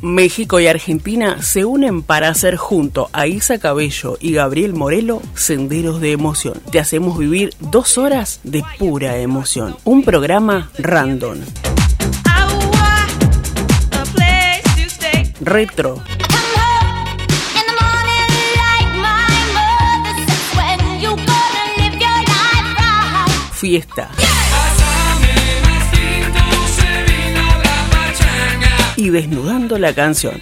México y Argentina se unen para hacer junto a Isa Cabello y Gabriel Morelo Senderos de Emoción. Te hacemos vivir dos horas de pura emoción. Un programa random. Retro. Fiesta. Desnudando la canción.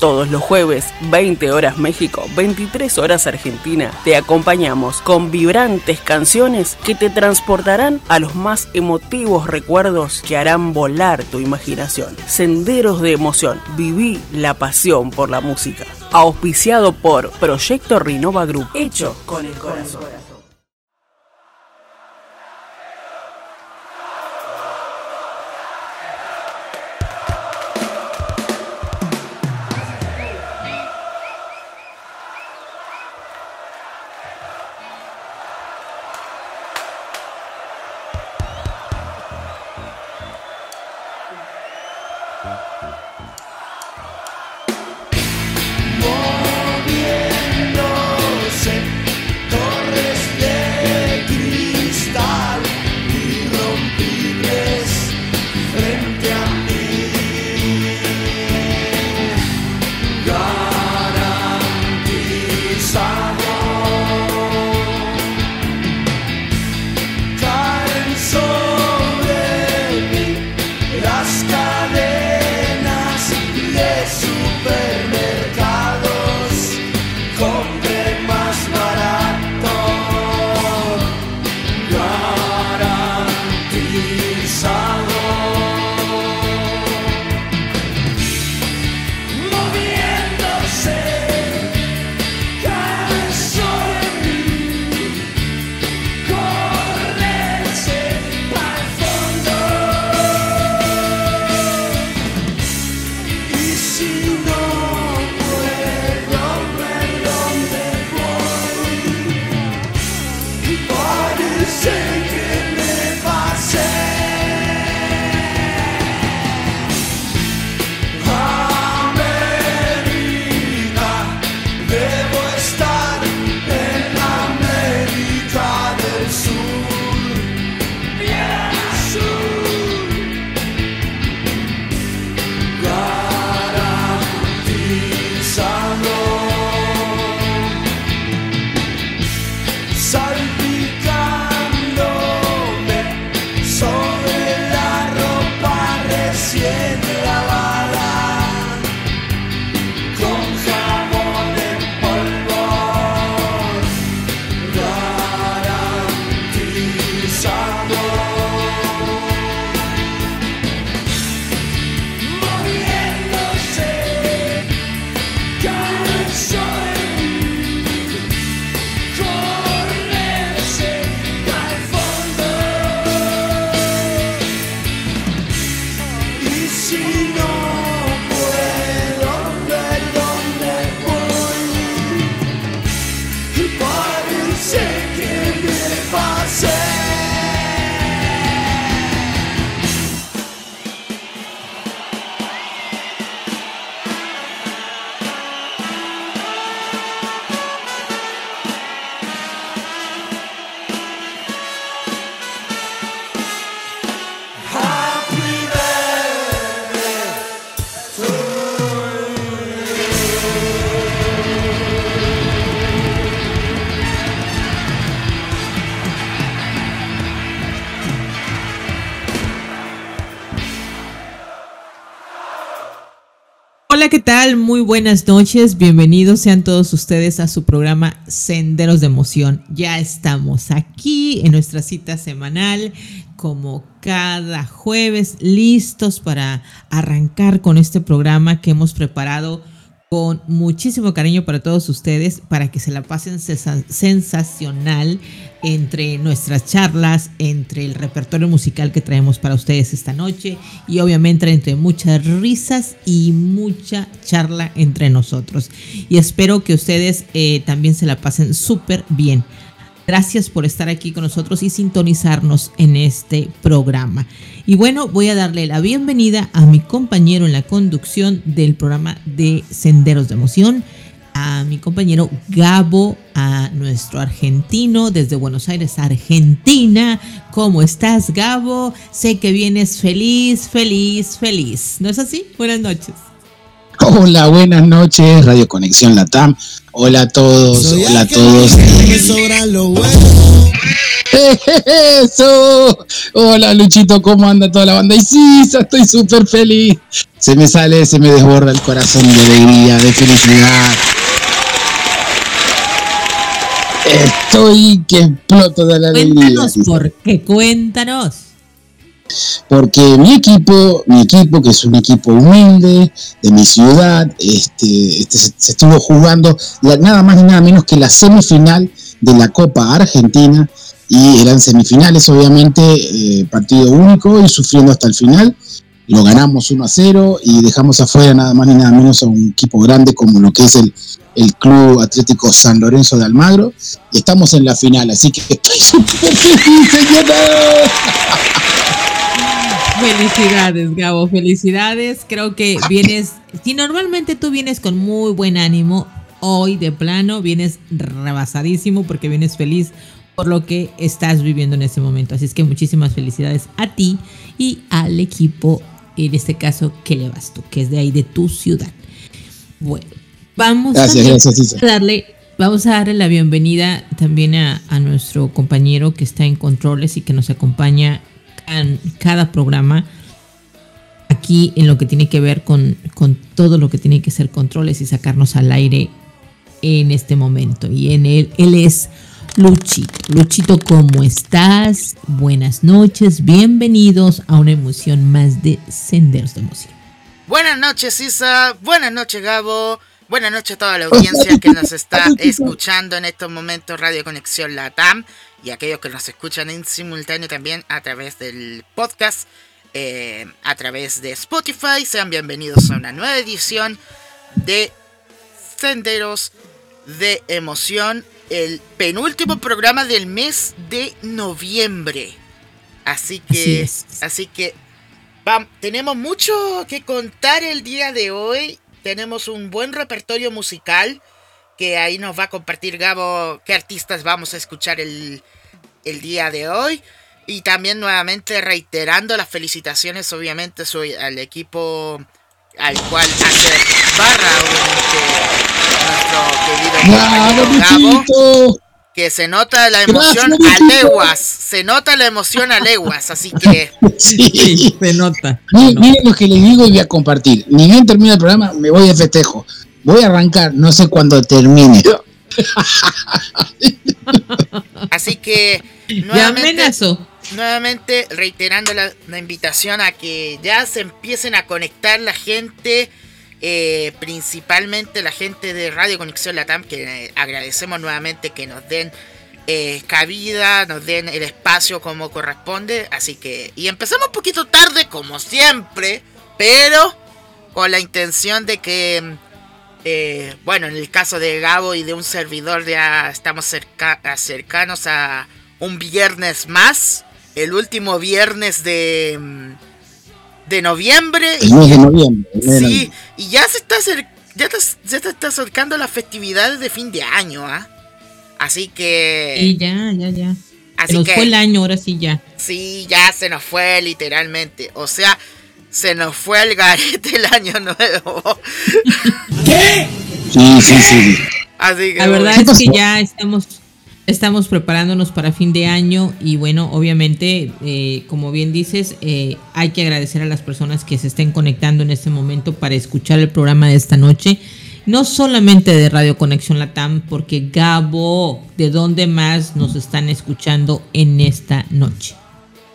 Todos los jueves, 20 horas México, 23 horas Argentina, te acompañamos con vibrantes canciones que te transportarán a los más emotivos recuerdos que harán volar tu imaginación. Senderos de emoción, viví la pasión por la música. Auspiciado por Proyecto Rinova Group, hecho con el corazón. ¿Qué tal? Muy buenas noches. Bienvenidos sean todos ustedes a su programa Senderos de Emoción. Ya estamos aquí en nuestra cita semanal, como cada jueves, listos para arrancar con este programa que hemos preparado con muchísimo cariño para todos ustedes, para que se la pasen sensacional entre nuestras charlas, entre el repertorio musical que traemos para ustedes esta noche y obviamente entre muchas risas y mucha charla entre nosotros. Y espero que ustedes eh, también se la pasen súper bien. Gracias por estar aquí con nosotros y sintonizarnos en este programa. Y bueno, voy a darle la bienvenida a mi compañero en la conducción del programa de Senderos de Emoción, a mi compañero Gabo, a nuestro argentino desde Buenos Aires, Argentina. ¿Cómo estás, Gabo? Sé que vienes feliz, feliz, feliz. ¿No es así? Buenas noches. Hola, buenas noches, Radio Conexión Latam. Hola a todos, hola a todos. Eso. Hola Luchito, ¿cómo anda toda la banda? Y sí, estoy súper feliz. Se me sale, se me desborda el corazón de alegría, de felicidad. Estoy que exploto de la alegría. Cuéntanos por qué, cuéntanos porque mi equipo, mi equipo, que es un equipo humilde de mi ciudad, este, este se, estuvo jugando nada más ni nada menos que la semifinal de la Copa Argentina y eran semifinales, obviamente, eh, partido único y sufriendo hasta el final. Lo ganamos 1 a 0 y dejamos afuera nada más ni nada menos a un equipo grande como lo que es el, el Club Atlético San Lorenzo de Almagro. Y estamos en la final, así que estoy súper feliz, Felicidades, Gabo, felicidades. Creo que vienes, si normalmente tú vienes con muy buen ánimo, hoy de plano vienes rebasadísimo porque vienes feliz por lo que estás viviendo en este momento. Así es que muchísimas felicidades a ti y al equipo, en este caso, que le vas tú, que es de ahí, de tu ciudad. Bueno, vamos a, darle Vamos a darle la bienvenida también a, a, nuestro compañero que está en controles y que nos acompaña en cada programa aquí en lo que tiene que ver con, con todo lo que tiene que ser controles y sacarnos al aire en este momento. Y en él, él es Luchito. Luchito, ¿cómo estás? Buenas noches, bienvenidos a una emoción más de Senderos de Emoción. Buenas noches, Isa. Buenas noches, Gabo. Buenas noches a toda la audiencia que nos está escuchando en estos momentos Radio Conexión Latam y aquellos que nos escuchan en simultáneo también a través del podcast, eh, a través de Spotify. Sean bienvenidos a una nueva edición de Senderos de Emoción, el penúltimo programa del mes de noviembre. Así que, así, que tenemos mucho que contar el día de hoy. Tenemos un buen repertorio musical que ahí nos va a compartir Gabo qué artistas vamos a escuchar el, el día de hoy. Y también nuevamente reiterando las felicitaciones, obviamente, soy al equipo al cual hace barra, obviamente, nuestro querido Gabo. Que se nota la emoción a leguas, se nota la emoción a leguas, así que. Sí, se nota. Miren, lo que les digo y voy a compartir. Ni bien termina el programa, me voy de festejo. Voy a arrancar, no sé cuándo termine. Así que nuevamente, nuevamente reiterando la, invitación a que ya se empiecen a conectar la gente, eh, principalmente la gente de Radio Conexión Latam, que agradecemos nuevamente que nos den eh, cabida, nos den el espacio como corresponde. Así que, y empezamos un poquito tarde como siempre, pero con la intención de que eh, bueno, en el caso de Gabo y de un servidor ya estamos cercanos a un viernes más, el último viernes de, de noviembre. El mes de noviembre. Sí, y ya se está, ya se está acercando las festividades de fin de año, ¿ah? Así que... Y ya, ya, ya. Así se nos fue el año, ahora sí ya. Sí, ya se nos fue literalmente. O sea, se nos fue al garete el año nuevo. ¿Qué? Sí, sí, sí. La verdad es que ya estamos, estamos preparándonos para fin de año y bueno, obviamente, eh, como bien dices, eh, hay que agradecer a las personas que se estén conectando en este momento para escuchar el programa de esta noche. No solamente de Radio Conexión Latam, porque Gabo, ¿de dónde más nos están escuchando en esta noche?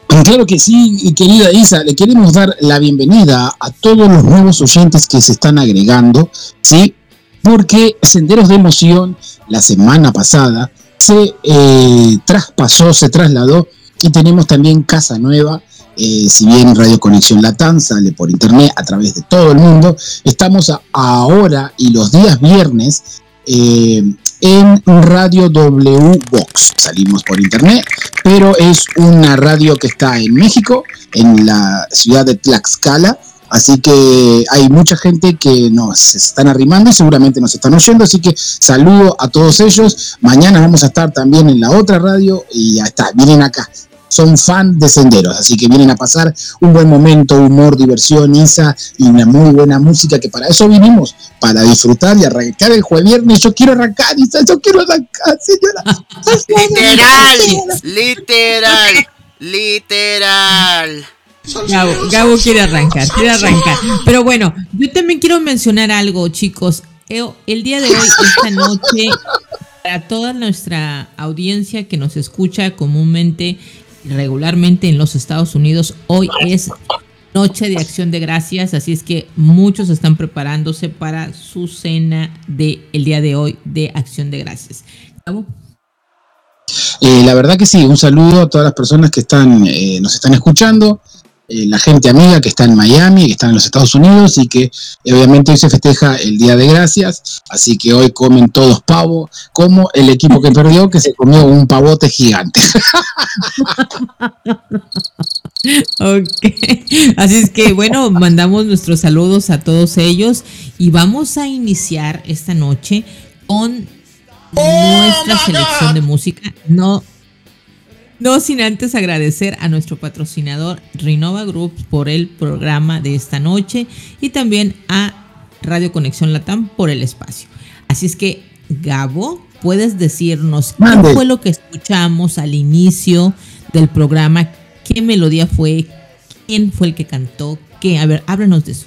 Claro que sí, querida Isa, le queremos dar la bienvenida a todos los nuevos oyentes que se están agregando, ¿sí? Porque Senderos de Emoción la semana pasada se eh, traspasó, se trasladó y tenemos también Casa Nueva. Eh, si bien Radio Conexión Latam sale por internet a través de todo el mundo, estamos ahora y los días viernes eh, en Radio W Box. Salimos por internet, pero es una radio que está en México, en la ciudad de Tlaxcala. Así que hay mucha gente que nos están arrimando y seguramente nos están oyendo. Así que saludo a todos ellos. Mañana vamos a estar también en la otra radio y ya está, vienen acá son fan de senderos, así que vienen a pasar un buen momento, humor, diversión, Isa y una muy buena música, que para eso vinimos, para disfrutar y arrancar el jueves viernes. Yo quiero arrancar, Isa, yo quiero arrancar, señora. literal, literal, literal. Gabo, Gabo quiere arrancar, quiere arrancar. Pero bueno, yo también quiero mencionar algo, chicos. El día de hoy, esta noche, para toda nuestra audiencia que nos escucha comúnmente regularmente en los Estados Unidos. Hoy es Noche de Acción de Gracias, así es que muchos están preparándose para su cena del el día de hoy de Acción de Gracias. Eh, la verdad que sí, un saludo a todas las personas que están, eh, nos están escuchando. Eh, la gente amiga que está en Miami, que está en los Estados Unidos y que eh, obviamente hoy se festeja el Día de Gracias, así que hoy comen todos pavo, como el equipo que perdió que se comió un pavote gigante. ok, así es que bueno, mandamos nuestros saludos a todos ellos y vamos a iniciar esta noche con nuestra selección de música. No, no sin antes agradecer a nuestro patrocinador Renova Group por el programa de esta noche y también a Radio Conexión Latam por el espacio. Así es que, Gabo, ¿puedes decirnos qué fue lo que escuchamos al inicio del programa? ¿Qué melodía fue? ¿Quién fue el que cantó? ¿Qué? A ver, háblanos de eso.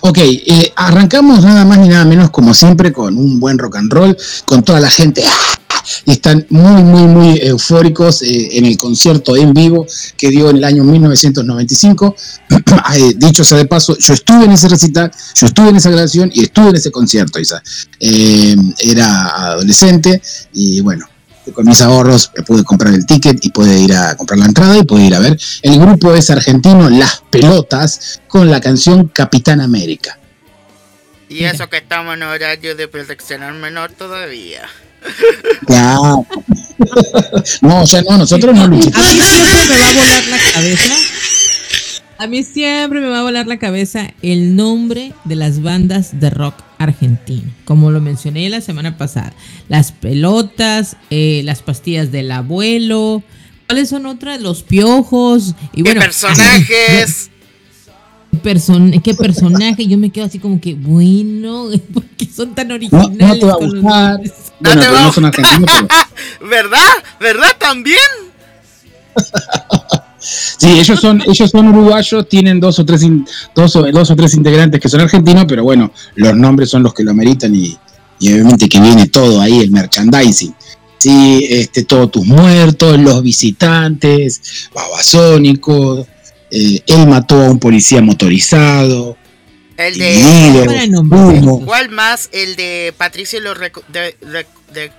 Ok, eh, arrancamos nada más ni nada menos como siempre con un buen rock and roll, con toda la gente y están muy, muy, muy eufóricos eh, en el concierto en vivo que dio en el año 1995. Eh, dicho sea de paso, yo estuve en ese recital, yo estuve en esa grabación y estuve en ese concierto, Isa. Eh, era adolescente y bueno, con mis ahorros pude comprar el ticket y pude ir a comprar la entrada y pude ir a ver. El grupo es argentino Las Pelotas con la canción Capitán América. Y eso que estamos en horario de protección al menor todavía. Claro. no, o sea, no, nosotros no luchamos. A mí siempre me va a volar la cabeza. A mí siempre me va a volar la cabeza el nombre de las bandas de rock argentino. Como lo mencioné la semana pasada. Las pelotas, eh, las pastillas del abuelo. ¿Cuáles son otras? Los piojos. Y bueno, personajes? qué personaje, yo me quedo así como que, bueno, porque son tan originales. No, te va a gustar. ¿Verdad? ¿Verdad también? Sí, ellos son, ellos son uruguayos, tienen dos o tres dos, o, dos o tres integrantes que son argentinos, pero bueno, los nombres son los que lo ameritan y, y obviamente que viene todo ahí, el merchandising. Sí, este, todos tus muertos, los visitantes, babasónicos, eh, él mató a un policía motorizado. El de. ¿Cuál más? El de Patricio lo de, de,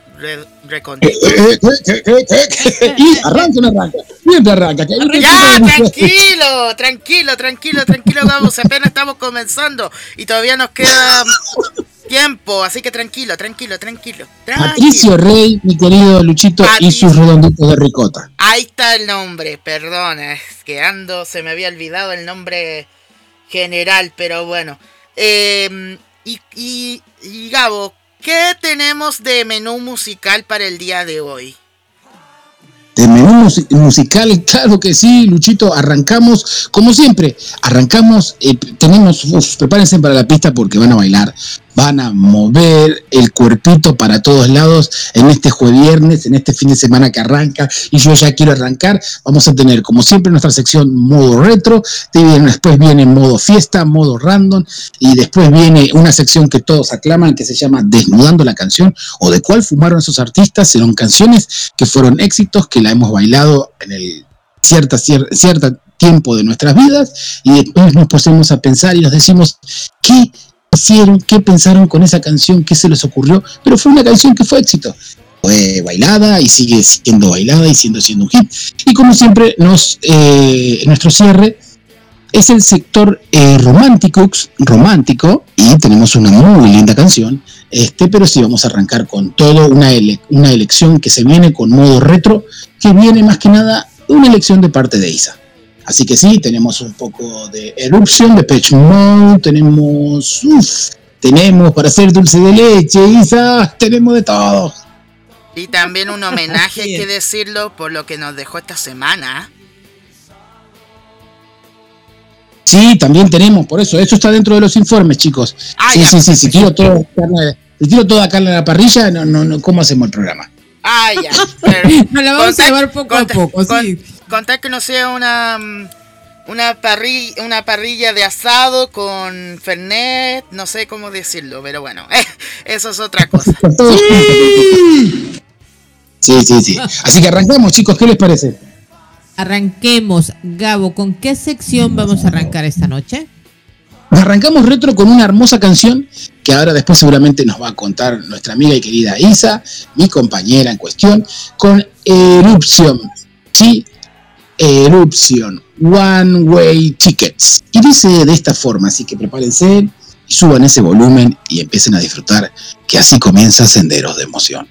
y arranca, no arranca. Siempre arranca. Ya, tranquilo, tranquilo, tranquilo, tranquilo, vamos. Apenas estamos comenzando y todavía nos queda tiempo, así que tranquilo, tranquilo, tranquilo. Patricio Rey, mi querido Luchito, y sus redonditos de ricota. Ahí está el nombre, perdona, es que ando, se me había olvidado el nombre general, pero bueno. Em, y, y, y Gabo, ¿qué tenemos de menú musical para el día de hoy? de menú musical, claro que sí, Luchito, arrancamos, como siempre, arrancamos, eh, tenemos, prepárense para la pista porque van a bailar, van a mover el cuerpito para todos lados en este jueves viernes, en este fin de semana que arranca y yo ya quiero arrancar. Vamos a tener, como siempre, nuestra sección modo retro, después viene modo fiesta, modo random y después viene una sección que todos aclaman que se llama Desnudando la canción o de cuál fumaron esos artistas. Serán canciones que fueron éxitos, que la hemos bailado en el cierta, cierta tiempo de nuestras vidas y después nos ponemos a pensar y nos decimos, ¿qué hicieron, qué pensaron con esa canción, qué se les ocurrió, pero fue una canción que fue éxito. Fue bailada y sigue siendo bailada y siendo, siendo un hit. Y como siempre, eh, nuestro cierre es el sector eh, romántico, romántico y tenemos una muy linda canción, este, pero sí vamos a arrancar con todo una, una elección que se viene con modo retro, que viene más que nada una elección de parte de Isa. Así que sí, tenemos un poco de Eruption, de Mode, tenemos, uff, tenemos para hacer dulce de leche, Isa, tenemos de todo. Y también un homenaje, hay que decirlo, por lo que nos dejó esta semana. Sí, también tenemos, por eso, eso está dentro de los informes, chicos. Ah, sí, sí, sí, si quiero todo, si quiero toda carne a la parrilla, no, no, no, ¿cómo hacemos el programa? Ah, ya. Nos la vamos a llevar poco a poco, sí. Contar que no sea una mm, una parrilla, una parrilla de asado con Fernet, no sé cómo decirlo, pero bueno, eso es otra cosa. Sí, sí, sí. Así que arrancamos, chicos, ¿qué les parece? Arranquemos, Gabo, ¿con qué sección vamos a arrancar esta noche? Arrancamos retro con una hermosa canción que ahora después seguramente nos va a contar nuestra amiga y querida Isa, mi compañera en cuestión, con Erupción. Sí, Erupción, One Way Tickets. Y dice de esta forma, así que prepárense y suban ese volumen y empiecen a disfrutar, que así comienza Senderos de Emoción.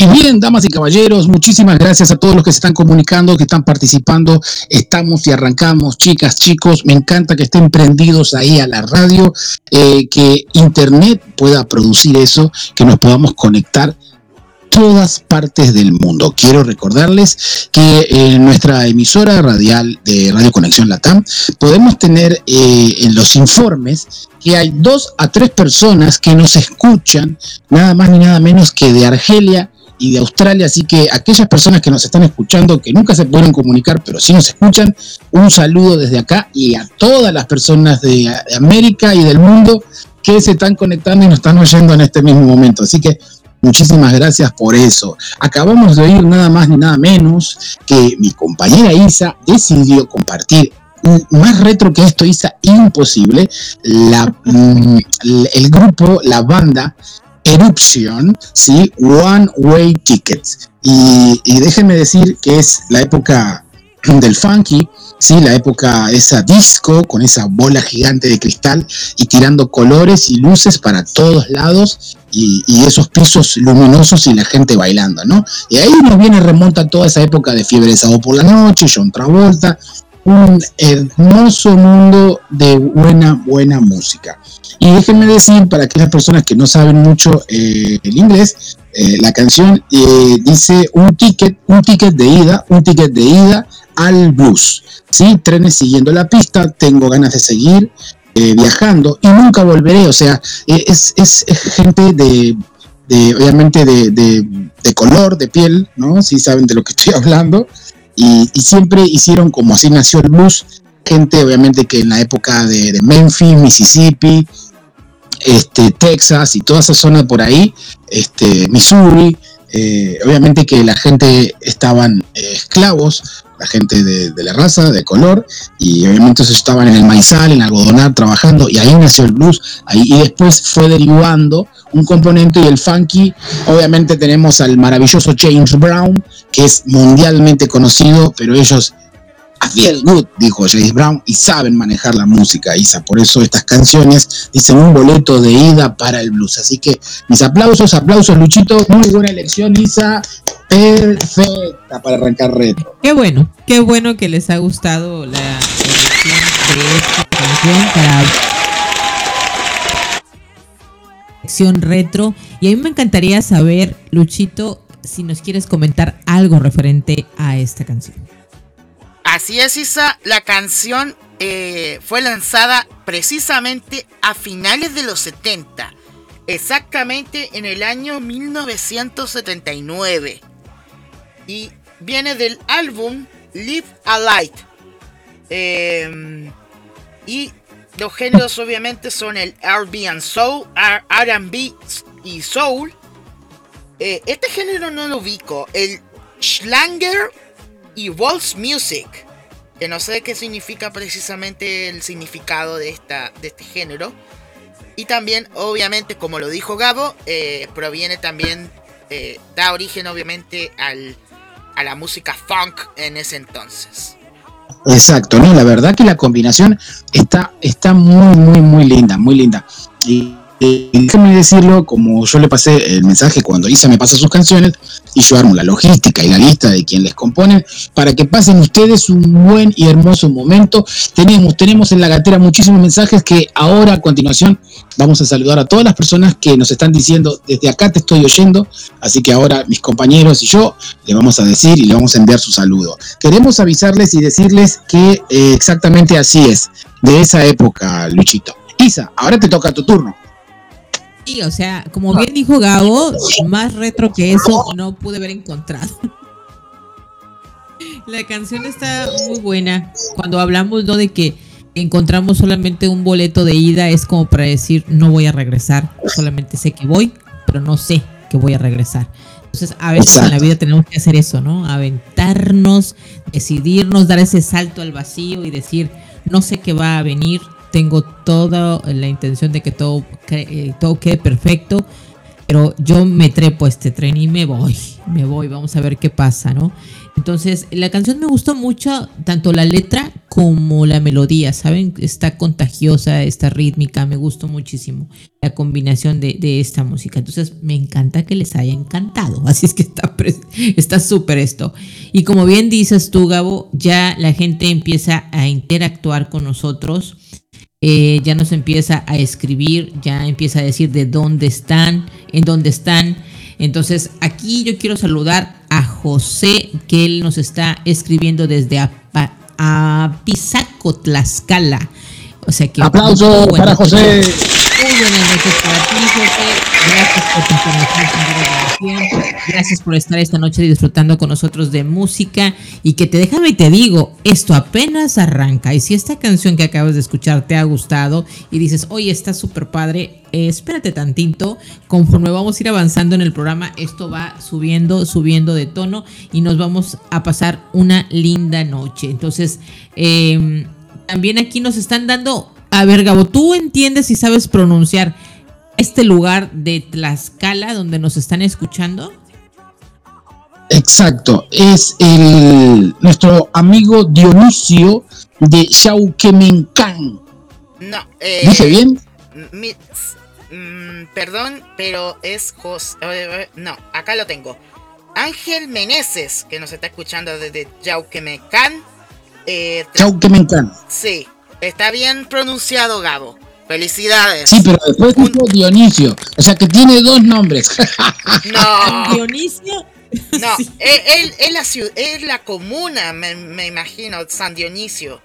Y bien, damas y caballeros, muchísimas gracias a todos los que se están comunicando, que están participando. Estamos y arrancamos, chicas, chicos. Me encanta que estén prendidos ahí a la radio, eh, que Internet pueda producir eso, que nos podamos conectar todas partes del mundo. Quiero recordarles que en nuestra emisora radial de Radio Conexión Latam podemos tener eh, en los informes que hay dos a tres personas que nos escuchan, nada más ni nada menos que de Argelia y de Australia, así que aquellas personas que nos están escuchando, que nunca se pueden comunicar, pero sí nos escuchan, un saludo desde acá y a todas las personas de América y del mundo que se están conectando y nos están oyendo en este mismo momento. Así que Muchísimas gracias por eso. Acabamos de oír nada más ni nada menos que mi compañera Isa decidió compartir más retro que esto, Isa, imposible. La, mm, el grupo, la banda Eruption, ¿sí? One Way Tickets. Y, y déjenme decir que es la época del funky, ¿sí? la época esa disco con esa bola gigante de cristal y tirando colores y luces para todos lados y, esos pisos luminosos y la gente bailando, ¿no? Y ahí nos viene, remonta toda esa época de Fiebre de Sábado por la Noche, John Travolta, un hermoso mundo de buena, buena música. Y déjenme decir, para aquellas personas que no saben mucho eh, el inglés, eh, la canción eh, dice un ticket, un ticket de ida, un ticket de ida al bus. ¿sí? Trenes siguiendo la pista, tengo ganas de seguir eh, viajando y nunca volveré. O sea, eh, es, gente de, obviamente, de, color, de piel, ¿no? Si saben de lo que estoy hablando. Y, siempre hicieron como así nació el bus. Gente, obviamente, que en la época de, Memphis, Mississippi, este, Texas y toda esa zona por ahí, este, Missouri, eh, obviamente que la gente estaban esclavos, la gente de, la raza, de color, y obviamente estaban en el maizal, en el algodonar, trabajando, y ahí nació el blues, ahí, y después fue derivando un componente y el funky, obviamente tenemos al maravilloso James Brown, que es mundialmente conocido, pero ellos I feel good, dijo James Brown, y saben manejar la música, Isa. Por eso estas canciones dicen un boleto de ida para el blues. Así que mis aplausos, aplausos, Luchito. Muy buena elección, Isa. Perfecta para arrancar retro. Qué bueno, qué bueno que les ha gustado la elección de esta canción para retro. Y a mí me encantaría saber, Luchito, si nos quieres comentar algo referente a esta canción. Así es, Isa. La canción eh, fue lanzada precisamente a finales de los 70, exactamente en el año 1979. Y viene del álbum Live a Light. Em, y los géneros obviamente son el RB and Soul, RB y Soul. Eh, este género no lo ubico. El Schlanger y Waltz Music, que no sé qué significa precisamente el significado de, esta, de este género. Y también, obviamente, como lo dijo Gabo, eh, proviene también, eh, da origen obviamente al, a la música funk en ese entonces. Exacto, no, la verdad que la combinación está, está muy, muy, muy linda, muy linda. Déjame decirlo, como yo le pasé el mensaje cuando Isa me pasa sus canciones, y yo armo la logística y la lista de quien les compone, para que pasen ustedes un buen y hermoso momento. Tenemos, tenemos en la gatera muchísimos mensajes que ahora a continuación vamos a saludar a todas las personas que nos están diciendo, desde acá te estoy oyendo, así que ahora mis compañeros y yo le vamos a decir y le vamos a enviar su saludo. Queremos avisarles y decirles que eh, exactamente así es, de esa época, Luchito. Isa, ahora te toca tu turno o sea, como bien dijo Gabo, más retro que eso no pude haber encontrado. La canción está muy buena. Cuando hablamos ¿no? de que encontramos solamente un boleto de ida, es como para decir no voy a regresar. Solamente sé que voy, pero no sé que voy a regresar. Entonces, a veces en la vida tenemos que hacer eso, ¿no? Aventarnos, decidirnos, dar ese salto al vacío y decir, no sé qué va a venir, tengo toda la intención de que todo, eh, todo quede perfecto. pero yo me trepo a este tren y me voy, me voy, vamos a ver qué pasa, ¿no? Entonces, la canción me gustó mucho, tanto la letra como la melodía, ¿saben? Está contagiosa, está rítmica, me gustó muchísimo la combinación de, esta música. Entonces, me encanta que les haya encantado. Así es que está súper esto. Y como bien dices tú, Gabo, ya la gente empieza a interactuar con nosotros. Eh, ya nos empieza a escribir, ya empieza a decir de dónde están, en dónde están. Entonces, aquí yo quiero saludar a José, que él nos está escribiendo desde Apizaco, Tlaxcala. O sea que. Aplauso para José. Buenas noches para ti, José. Gracias por tu información. Gracias por estar esta noche disfrutando con nosotros de música. Y que te déjame y te digo, esto apenas arranca. Y si esta canción que acabas de escuchar te ha gustado y dices, oye, está súper padre, espérate tantito. Conforme vamos a ir avanzando en el programa, esto va subiendo, subiendo de tono y nos vamos a pasar una linda noche. Entonces, em, también aquí nos están dando a ver, Gabo, ¿tú entiendes y sabes pronunciar este lugar de Tlaxcala donde nos están escuchando? Exacto, es el nuestro amigo Dionisio de Xauquemencán. No, eh, ¿Dije bien? Mm, perdón, pero es José. No, acá lo tengo. Ángel Meneses, que nos está escuchando desde Yauquemencán. Eh, Sí, Está bien pronunciado, Gabo. Felicidades. Sí, pero después dijo Dionisio. O sea que tiene dos nombres. No. Dionisio. No, es, la es la comuna, me, me imagino, San Dionisio.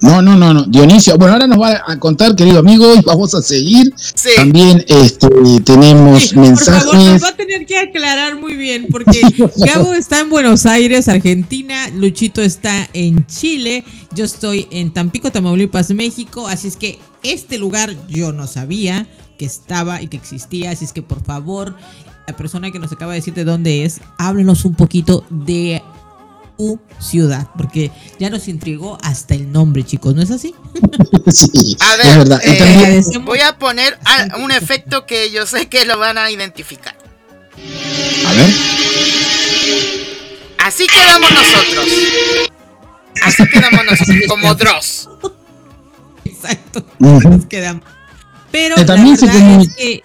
No, no, no, no. Dionisio, bueno, ahora nos va a contar, querido amigo, y vamos a seguir. También este, tenemos mensajes. Por favor, nos va a tener que aclarar muy bien, porque Gabo está en Buenos Aires, Argentina, Luchito está en Chile, yo estoy en Tampico, Tamaulipas, México, así es que este lugar yo no sabía que estaba y que existía, así es que por favor, la persona que nos acaba de decir de dónde es, háblenos un poquito de ciudad, porque ya nos intrigó hasta el nombre, chicos, ¿no es así? sí, a ver, es verdad. Eh, voy a poner un efecto que yo sé que lo van a identificar. A ver. Así quedamos nosotros. Así quedamos nosotros, como Dross. Exacto. quedamos. Pero también la verdad es que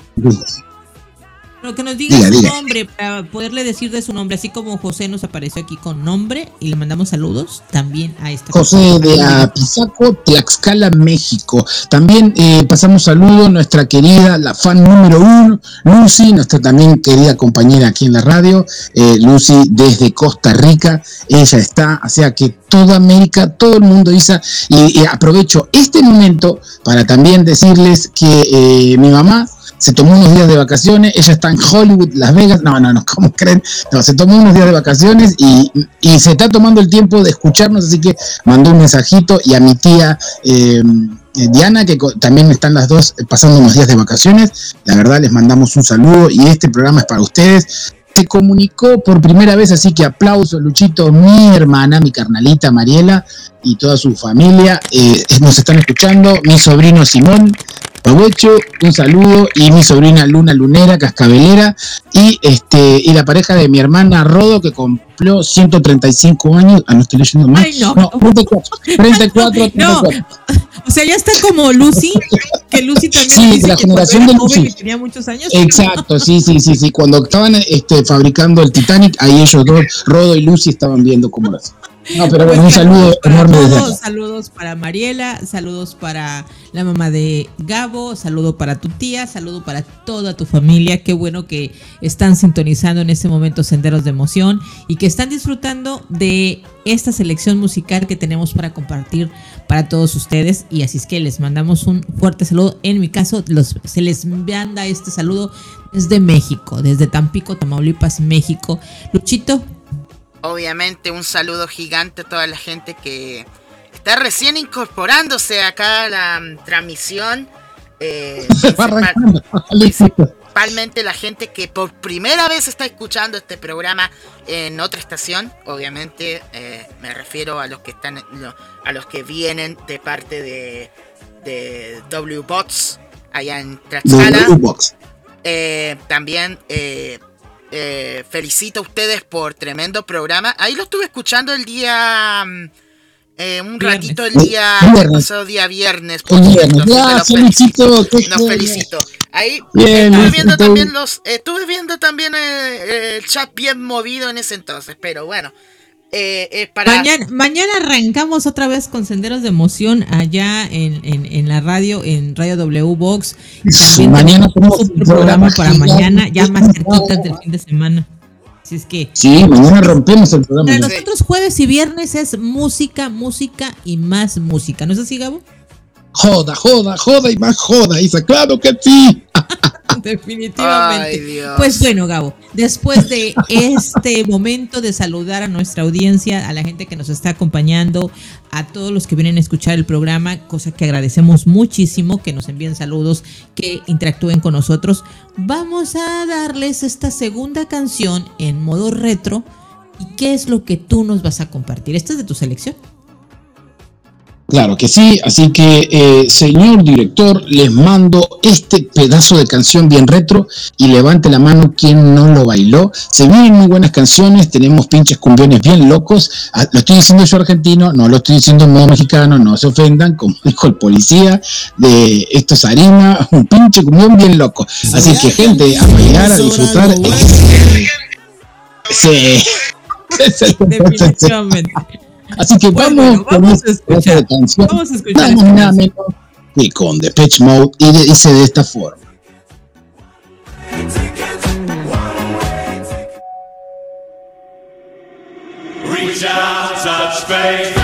que nos diga su nombre para poderle decir de su nombre, así como José nos apareció aquí con nombre y le mandamos saludos también a esta. José de Apizaco, Tlaxcala, México. También eh, pasamos saludos a nuestra querida, la fan número uno, Lucy, nuestra también querida compañera aquí en la radio, eh, Lucy desde Costa Rica. Ella está, o sea que toda América, todo el mundo dice, y, aprovecho este momento para también decirles que eh, mi mamá se tomó unos días de vacaciones, ella está en Hollywood, Las Vegas, no, no, no, ¿cómo creen? No, se tomó unos días de vacaciones y, se está tomando el tiempo de escucharnos, así que mandó un mensajito y a mi tía em, eh, Diana, que también están las dos pasando unos días de vacaciones, la verdad les mandamos un saludo y este programa es para ustedes. Se comunicó por primera vez, así que aplauso, Luchito, mi hermana, mi carnalita Mariela y toda su familia. Eh, nos están escuchando, mi sobrino Simón, Aprovecho un saludo y mi sobrina Luna Lunera, cascabelera, y este y la pareja de mi hermana Rodo, que cumplió 135 años. Ah, no estoy leyendo más. Ay, no. no 34, 34, No. O sea, ya está como Lucy, que Lucy también sí, la generación de Lucy. tenía muchos años. Exacto, sí, sí, sí, sí. Cuando estaban este, fabricando el Titanic, ahí ellos dos, Rodo y Lucy, estaban viendo cómo lo hacían. No, pero bueno, un saludo enorme. saludos para Mariela, saludos para la mamá de Gabo, saludo para tu tía, saludo para toda tu familia. Qué bueno que están sintonizando en este momento Senderos de Emoción y que están disfrutando de esta selección musical que tenemos para compartir para todos ustedes. Y así es que les mandamos un fuerte saludo. En mi caso, los, se les manda este saludo desde México, desde Tampico, Tamaulipas, México. Luchito, Obviamente un saludo gigante a toda la gente que está recién incorporándose acá a la mm, transmisión. Eh, principalmente la gente que por primera vez está escuchando este programa en otra estación. Obviamente eh, me refiero a los que están a los que vienen de parte de, de W-Bots allá en Tlaxcala. Eh, también eh, eh, felicito a ustedes por tremendo programa. Ahí lo estuve escuchando el día... Mm, un ratito el día el pasado día viernes. Por viernes. Ya, felicito. Nos felicito. Ahí estuve viendo también los, estuve viendo también el, chat bien movido en ese entonces, pero bueno. Eh, para... mañana, arrancamos otra vez con Senderos de Emoción allá en, en, la radio, en Radio W Box. También mañana tenemos un programa para mañana, ya más cerquita del fin de semana. Así es que. Sí, mañana rompemos el programa. Para nosotros jueves y viernes es música, música y más música. ¿No es así, Gabo? Joda, joda, joda y más joda, Isa. Claro que sí. Definitivamente. pues bueno, Gabo, después de este momento de saludar a nuestra audiencia, a la gente que nos está acompañando, a todos los que vienen a escuchar el programa, cosa que agradecemos muchísimo, que nos envíen saludos, que interactúen con nosotros, vamos a darles esta segunda canción en modo retro. ¿Y qué es lo que tú nos vas a compartir? ¿Esta es de tu selección? Claro que sí, así que eh, señor director, les mando este pedazo de canción bien retro y levante la mano quien no lo bailó. Se vienen muy buenas canciones, tenemos pinches cumbiones bien locos. Ah, lo estoy diciendo yo argentino, no lo estoy diciendo en modo mexicano, no se ofendan, como dijo el policía, de esto es harina, un pinche cumbión bien loco. Así que gente, a bailar, a disfrutar. sí. Definitivamente. Así que vamos, vamos, a escuchar, canción. Vamos a escuchar. Nada, nada menos que con Depeche Mode y dice de esta forma. Reach out, touch faith.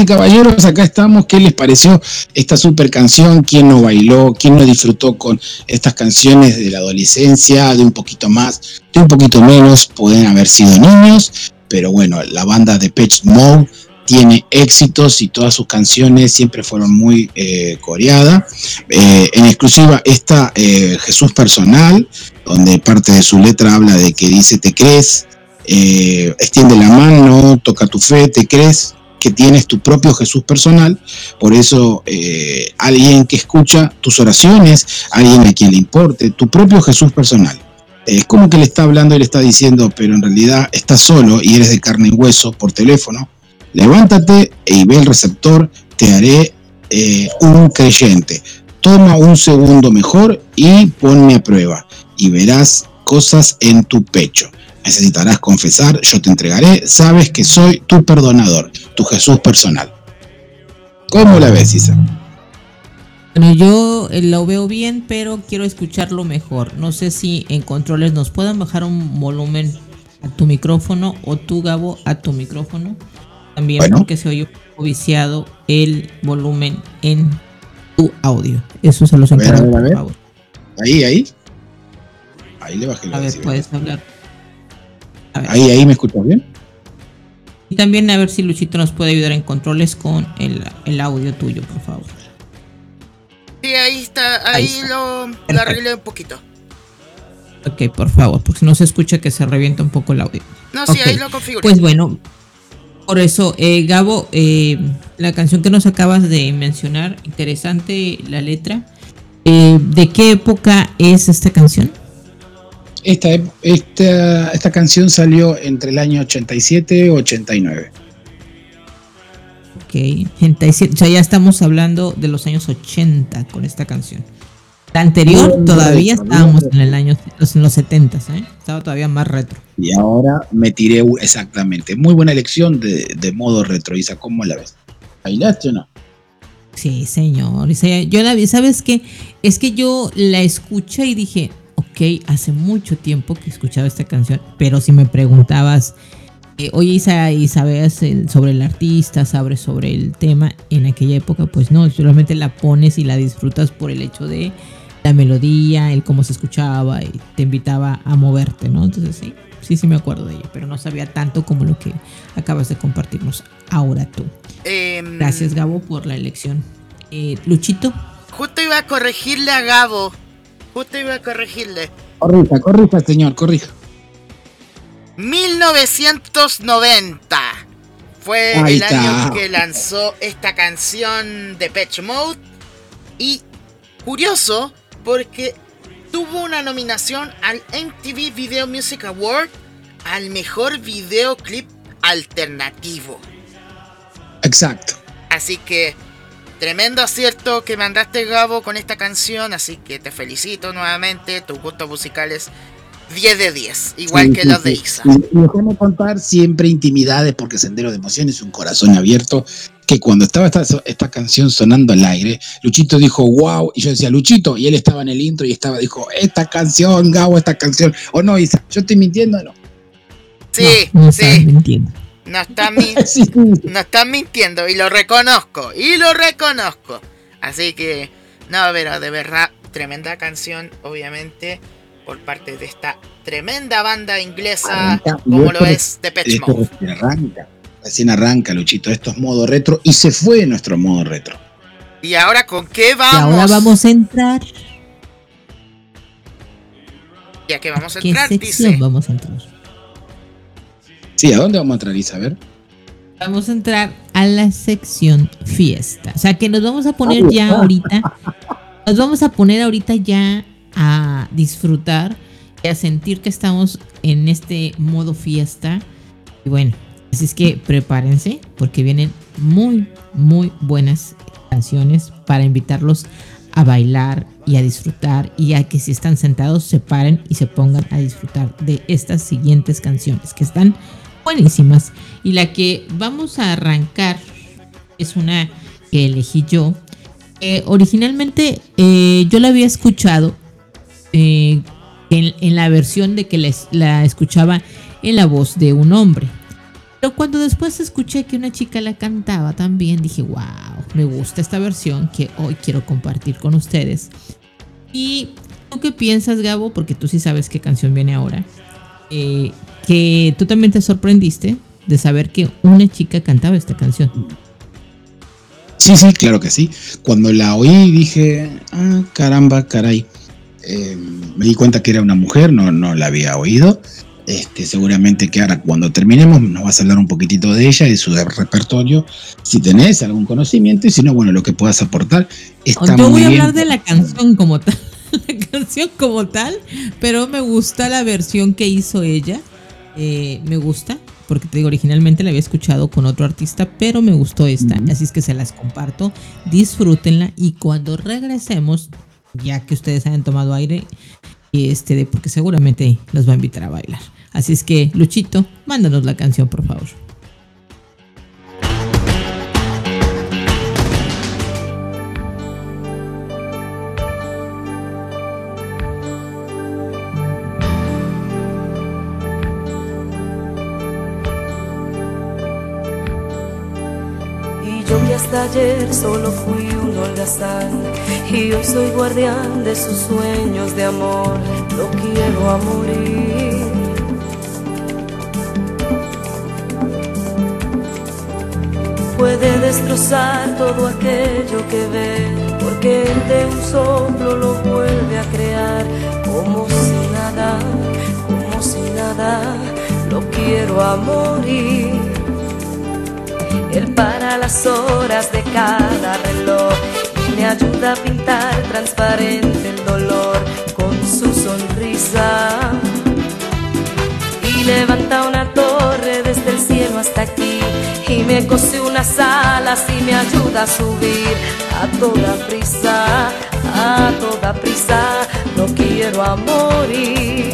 Y caballeros, acá estamos. ¿Qué les pareció esta super canción? ¿Quién no bailó? ¿Quién no disfrutó con estas canciones de la adolescencia? De un poquito más, de un poquito menos, pueden haber sido niños, pero bueno, la banda de Pitch Mode tiene éxitos y todas sus canciones siempre fueron muy eh, coreadas. Eh, en exclusiva esta eh, Jesús Personal, donde parte de su letra habla de que dice te crees, extiende la mano, toca tu fe, te crees que tienes tu propio Jesús personal, por eso eh, alguien que escucha tus oraciones, alguien a quien le importe, tu propio Jesús personal. Es como que le está hablando y le está diciendo, pero en realidad estás solo y eres de carne y hueso por teléfono. Levántate y ve el receptor, te haré eh, un creyente. Toma un segundo mejor y ponme a prueba y verás cosas en tu pecho necesitarás confesar, yo te entregaré, sabes que soy tu perdonador, tu Jesús personal. ¿Cómo la ves, Isa? Bueno, yo eh, lo veo bien, pero quiero escucharlo mejor. No sé si en controles nos puedan bajar un volumen a tu micrófono o tú, Gabo, a tu micrófono. También porque se oye un poco viciado el volumen en tu audio. Eso se los encargo, por favor. Ahí, ahí. Ahí le bajé la A ver, puedes hablar. Ahí, ahí me escuchas bien. Y también a ver si Luchito nos puede ayudar en controles con el, audio tuyo, por favor. Sí, ahí está, ahí, lo, arreglé un poquito. Ok, por favor, porque si no se escucha que se revienta un poco el audio. No, sí, ahí lo configuré. Pues bueno, por eso, eh, Gabo, eh, la canción que nos acabas de mencionar, interesante la letra. Eh, ¿De qué época es esta canción? Esta, esta, esta canción salió entre el año 87 y 89. Ok, 87, o sea, ya estamos hablando de los años 80 con esta canción. La anterior todavía estábamos en el año en los 70, ¿eh? estaba todavía más retro. Y ahora me tiré exactamente. Muy buena elección de, de modo retro, Isa, ¿cómo la ves? ¿Bailaste o no? Sí, señor. Yo la vi, ¿sabes qué? Es que yo la escuché y dije, ok, hace mucho tiempo que escuchaba esta canción, pero si me preguntabas, eh, oye Isa, ¿y sabes sobre el artista, sabes sobre el tema en aquella época? Pues no, solamente la pones y la disfrutas por el hecho de la melodía, el cómo se escuchaba y te invitaba a moverte, ¿no? Entonces sí, sí, sí me acuerdo de ella, pero no sabía tanto como lo que acabas de compartirnos ahora tú. Em, Gracias Gabo por la elección. Eh, Luchito. Justo iba a corregirle a Gabo Justo iba a corregirle. Corrija, corrija, señor, corrija. 1990 fue el año que lanzó esta canción de Patch Mode. Y curioso, porque tuvo una nominación al MTV Video Music Award al mejor videoclip alternativo. Exacto. Así que Tremendo acierto que mandaste Gabo con esta canción, así que te felicito nuevamente, tus gustos musicales 10 de 10, igual que los de Isa. Y, déjame contar siempre intimidades, porque Sendero de Emociones es un corazón abierto, que cuando estaba esta, esta, canción sonando al aire, Luchito dijo, wow, y yo decía, Luchito, y él estaba en el intro y estaba, dijo, esta canción, Gabo, esta canción, o no, Isa, ¿yo estoy mintiendo o no? Sí, sí. Mintiendo. No están, mintiendo y lo reconozco, y lo reconozco. Así que, no, pero de verdad, tremenda canción, obviamente, por parte de esta tremenda banda inglesa, como lo es The Pet arranca, recién arranca, Luchito, esto es modo retro y se fue nuestro modo retro. ¿Y ahora con qué vamos? Y ahora vamos a entrar. ¿Y a qué vamos a entrar? Dice. vamos a entrar? Sí, ¿a dónde vamos a entrar, Isabel? Vamos a entrar a la sección fiesta. O sea que nos vamos a poner ya ahorita. Nos vamos a poner ahorita ya a disfrutar y a sentir que estamos en este modo fiesta. Y bueno, así es que prepárense porque vienen muy, muy buenas canciones para invitarlos a bailar y a disfrutar y a que si están sentados se paren y se pongan a disfrutar de estas siguientes canciones que están buenísimas. Y la que vamos a arrancar es una que elegí yo. originalmente eh, yo la había escuchado eh, en, la versión de que les, la escuchaba en la voz de un hombre. Pero cuando después escuché que una chica la cantaba también, dije, wow, me gusta esta versión que hoy quiero compartir con ustedes. ¿Y tú qué piensas, Gabo? Porque tú sí sabes qué canción viene ahora. Que tú también te sorprendiste de saber que una chica cantaba esta canción. Sí, sí, claro que sí. Cuando la oí dije, ah, caramba, caray. Eh, me di cuenta que era una mujer, no, no la había oído. Este, seguramente que ahora cuando terminemos nos vas a hablar un poquitito de ella, de su repertorio, si tenés algún conocimiento y si no, bueno, lo que puedas aportar. Está Yo voy a hablar de la canción como tal, la canción como tal, pero me gusta la versión que hizo ella, eh, me gusta, porque te digo, originalmente la había escuchado con otro artista, pero me gustó esta, así es que se las comparto, disfrútenla y cuando regresemos, ya que ustedes hayan tomado aire, este, porque seguramente los va a invitar a bailar. Así es que, Luchito, mándanos la canción, por favor. Hasta ayer solo fui un holgazán y hoy soy guardián de sus sueños de amor, lo quiero a morir. Puede destrozar todo aquello que ve, porque de un soplo lo vuelve a crear, como si nada, como si nada, lo quiero a morir. Él para las horas de cada reloj y me ayuda a pintar transparente el dolor con su sonrisa. Y levanta una torre desde el cielo hasta aquí y me cose unas alas y me ayuda a subir a toda prisa, a toda prisa. No quiero morir.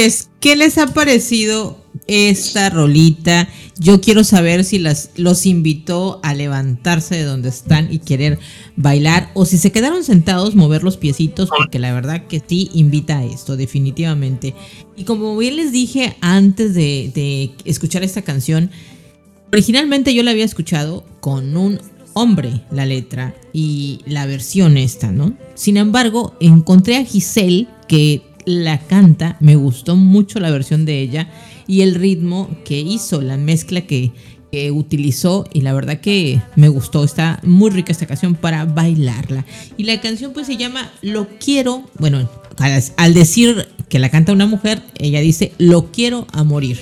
Pues, ¿qué les ha parecido esta rolita? Yo quiero saber si las, los invitó a levantarse de donde están y querer bailar o si se quedaron sentados, mover los piecitos, porque la verdad que sí invita a esto, definitivamente. Y como bien les dije antes de, de escuchar esta canción, originalmente yo la había escuchado con un hombre la letra y la versión esta, ¿no? Sin embargo, encontré a Giselle que la canta, me gustó mucho la versión de ella y el ritmo que hizo, la mezcla que, utilizó y la verdad que me gustó, está muy rica esta canción para bailarla. Y la canción pues se llama Lo quiero, bueno, al decir que la canta una mujer, ella dice Lo quiero a morir.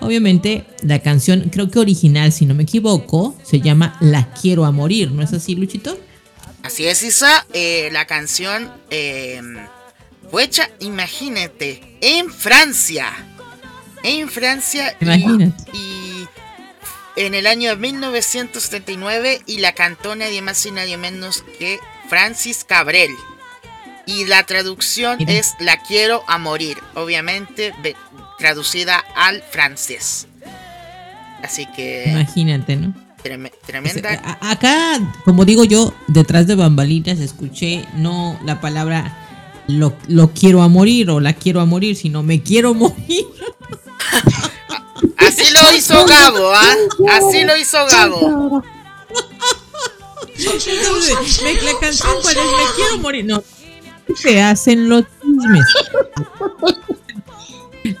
Obviamente la canción, creo que original, si no me equivoco, se llama La quiero a morir, ¿no es así, Luchito? Así es, Isa. Eh, la canción eh, fue hecha, imagínate, en Francia en Francia y, en el año 1979 y la cantó nadie más y nadie menos que Francis Cabrel. Y la traducción es La quiero a morir, obviamente traducida al francés. Así que... Imagínate, ¿no? tremenda. Acá, como digo yo, detrás de bambalinas escuché no la palabra lo, lo quiero a morir o la quiero a morir, sino me quiero morir. Así lo hizo Gabo, ¿ah? Así lo hizo Gabo. la canción cuál es Me quiero morir. No, se hacen los chismes.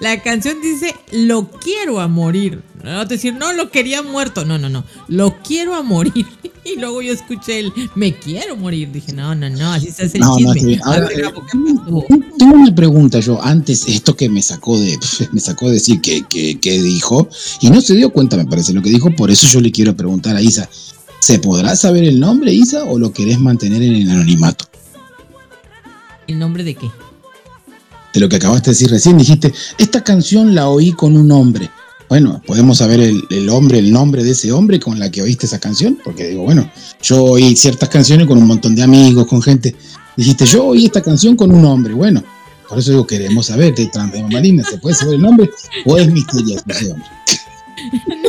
La canción dice Lo quiero a morir. No decir, no, lo quería muerto. No, no, no. Lo quiero a morir. Y luego yo escuché el me quiero morir. Dije, no, no, no, así se hace el no, chisme. No, tengo una pregunta yo, antes, esto que me sacó de, me sacó de decir que, que, dijo, y no se dio cuenta, me parece, lo que dijo, por eso yo le quiero preguntar a Isa, ¿se podrá saber el nombre, Isa, o lo querés mantener en el anonimato? ¿El nombre de qué? De lo que acabaste de decir recién, dijiste, esta canción la oí con un hombre. Bueno, podemos saber el, hombre, el nombre de ese hombre con la que oíste esa canción, porque digo, bueno, yo oí ciertas canciones con un montón de amigos, con gente. Dijiste, yo oí esta canción con un hombre. Bueno, por eso digo, queremos saber de Marina, ¿se puede saber el nombre o es misterioso ese hombre?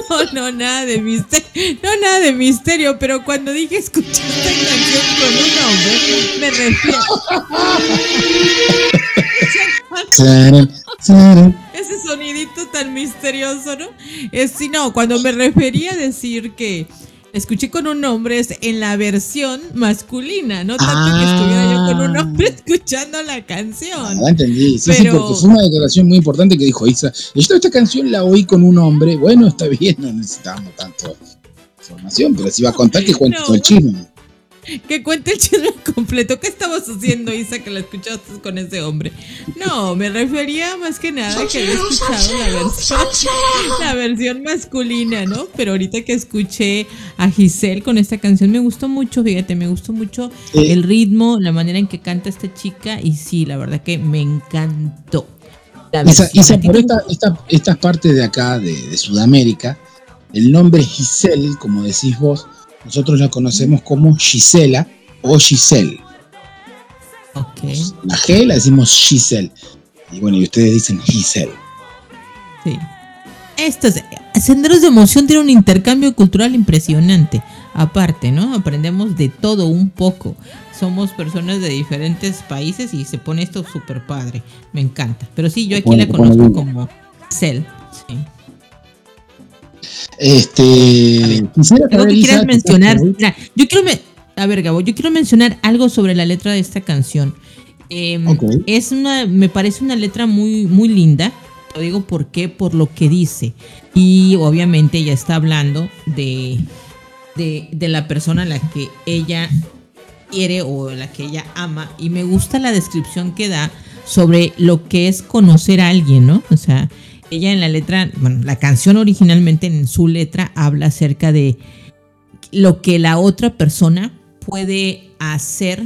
No, no, nada de misterio. No, nada de misterio, pero cuando dije escuchar esta canción con un hombre, me refiero. Ese sonidito tan misterioso, ¿no? Es si no, cuando me refería a decir que escuché con un hombre es en la versión masculina, no tanto que estuviera yo con un hombre ah. escuchando la canción. Ah, entendí. Sí, sí, porque fue una declaración muy importante que dijo Isa. Esta, esta canción la oí con un hombre. Bueno, está bien, no necesitamos tanto información, pero si va a contar que cuenta todo el chisme que cuente el chisme completo. ¿Qué estabas haciendo, Isa, que la escuchaste con ese hombre? No, me refería más que nada a que había escuchado la versión, la versión masculina, ¿no? Pero ahorita que escuché a Giselle con esta canción me gustó mucho, fíjate, me gustó mucho el ritmo, la manera en que canta esta chica y sí, la verdad que me encantó. Isa, por esta, esta, parte de acá, de, de Sudamérica, el nombre Giselle, como decís vos, nosotros la conocemos como Gisela o Giselle. Okay. La G la decimos Giselle. Y bueno, y ustedes dicen Giselle. Sí. Estos Senderos de Emoción tiene un intercambio cultural impresionante. Aparte, ¿no? Aprendemos de todo un poco. Somos personas de diferentes países y se pone esto súper padre. Me encanta. Pero sí, yo aquí la conozco como Giselle. Sí. Este, algo que quieras mencionar. yo quiero a ver, Gabo, yo quiero mencionar algo sobre la letra de esta canción. Em, es una, me parece una letra muy, muy linda. Lo digo por qué, por lo que dice. Y obviamente ella está hablando de, de, de la persona a la que ella quiere o la que ella ama. Y me gusta la descripción que da sobre lo que es conocer a alguien, ¿no? O sea, ella en la letra, bueno, la canción originalmente en su letra habla acerca de lo que la otra persona puede hacer,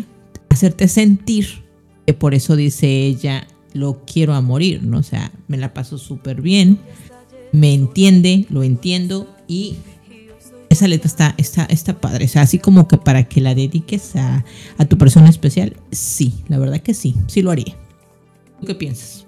hacerte sentir, que por eso dice ella, lo quiero a morir, ¿no? O sea, me la paso súper bien, me entiende, lo entiendo y esa letra está, está, está padre. O sea, así como que para que la dediques a, a tu persona especial, sí, la verdad que sí, sí lo haría. ¿Tú qué piensas?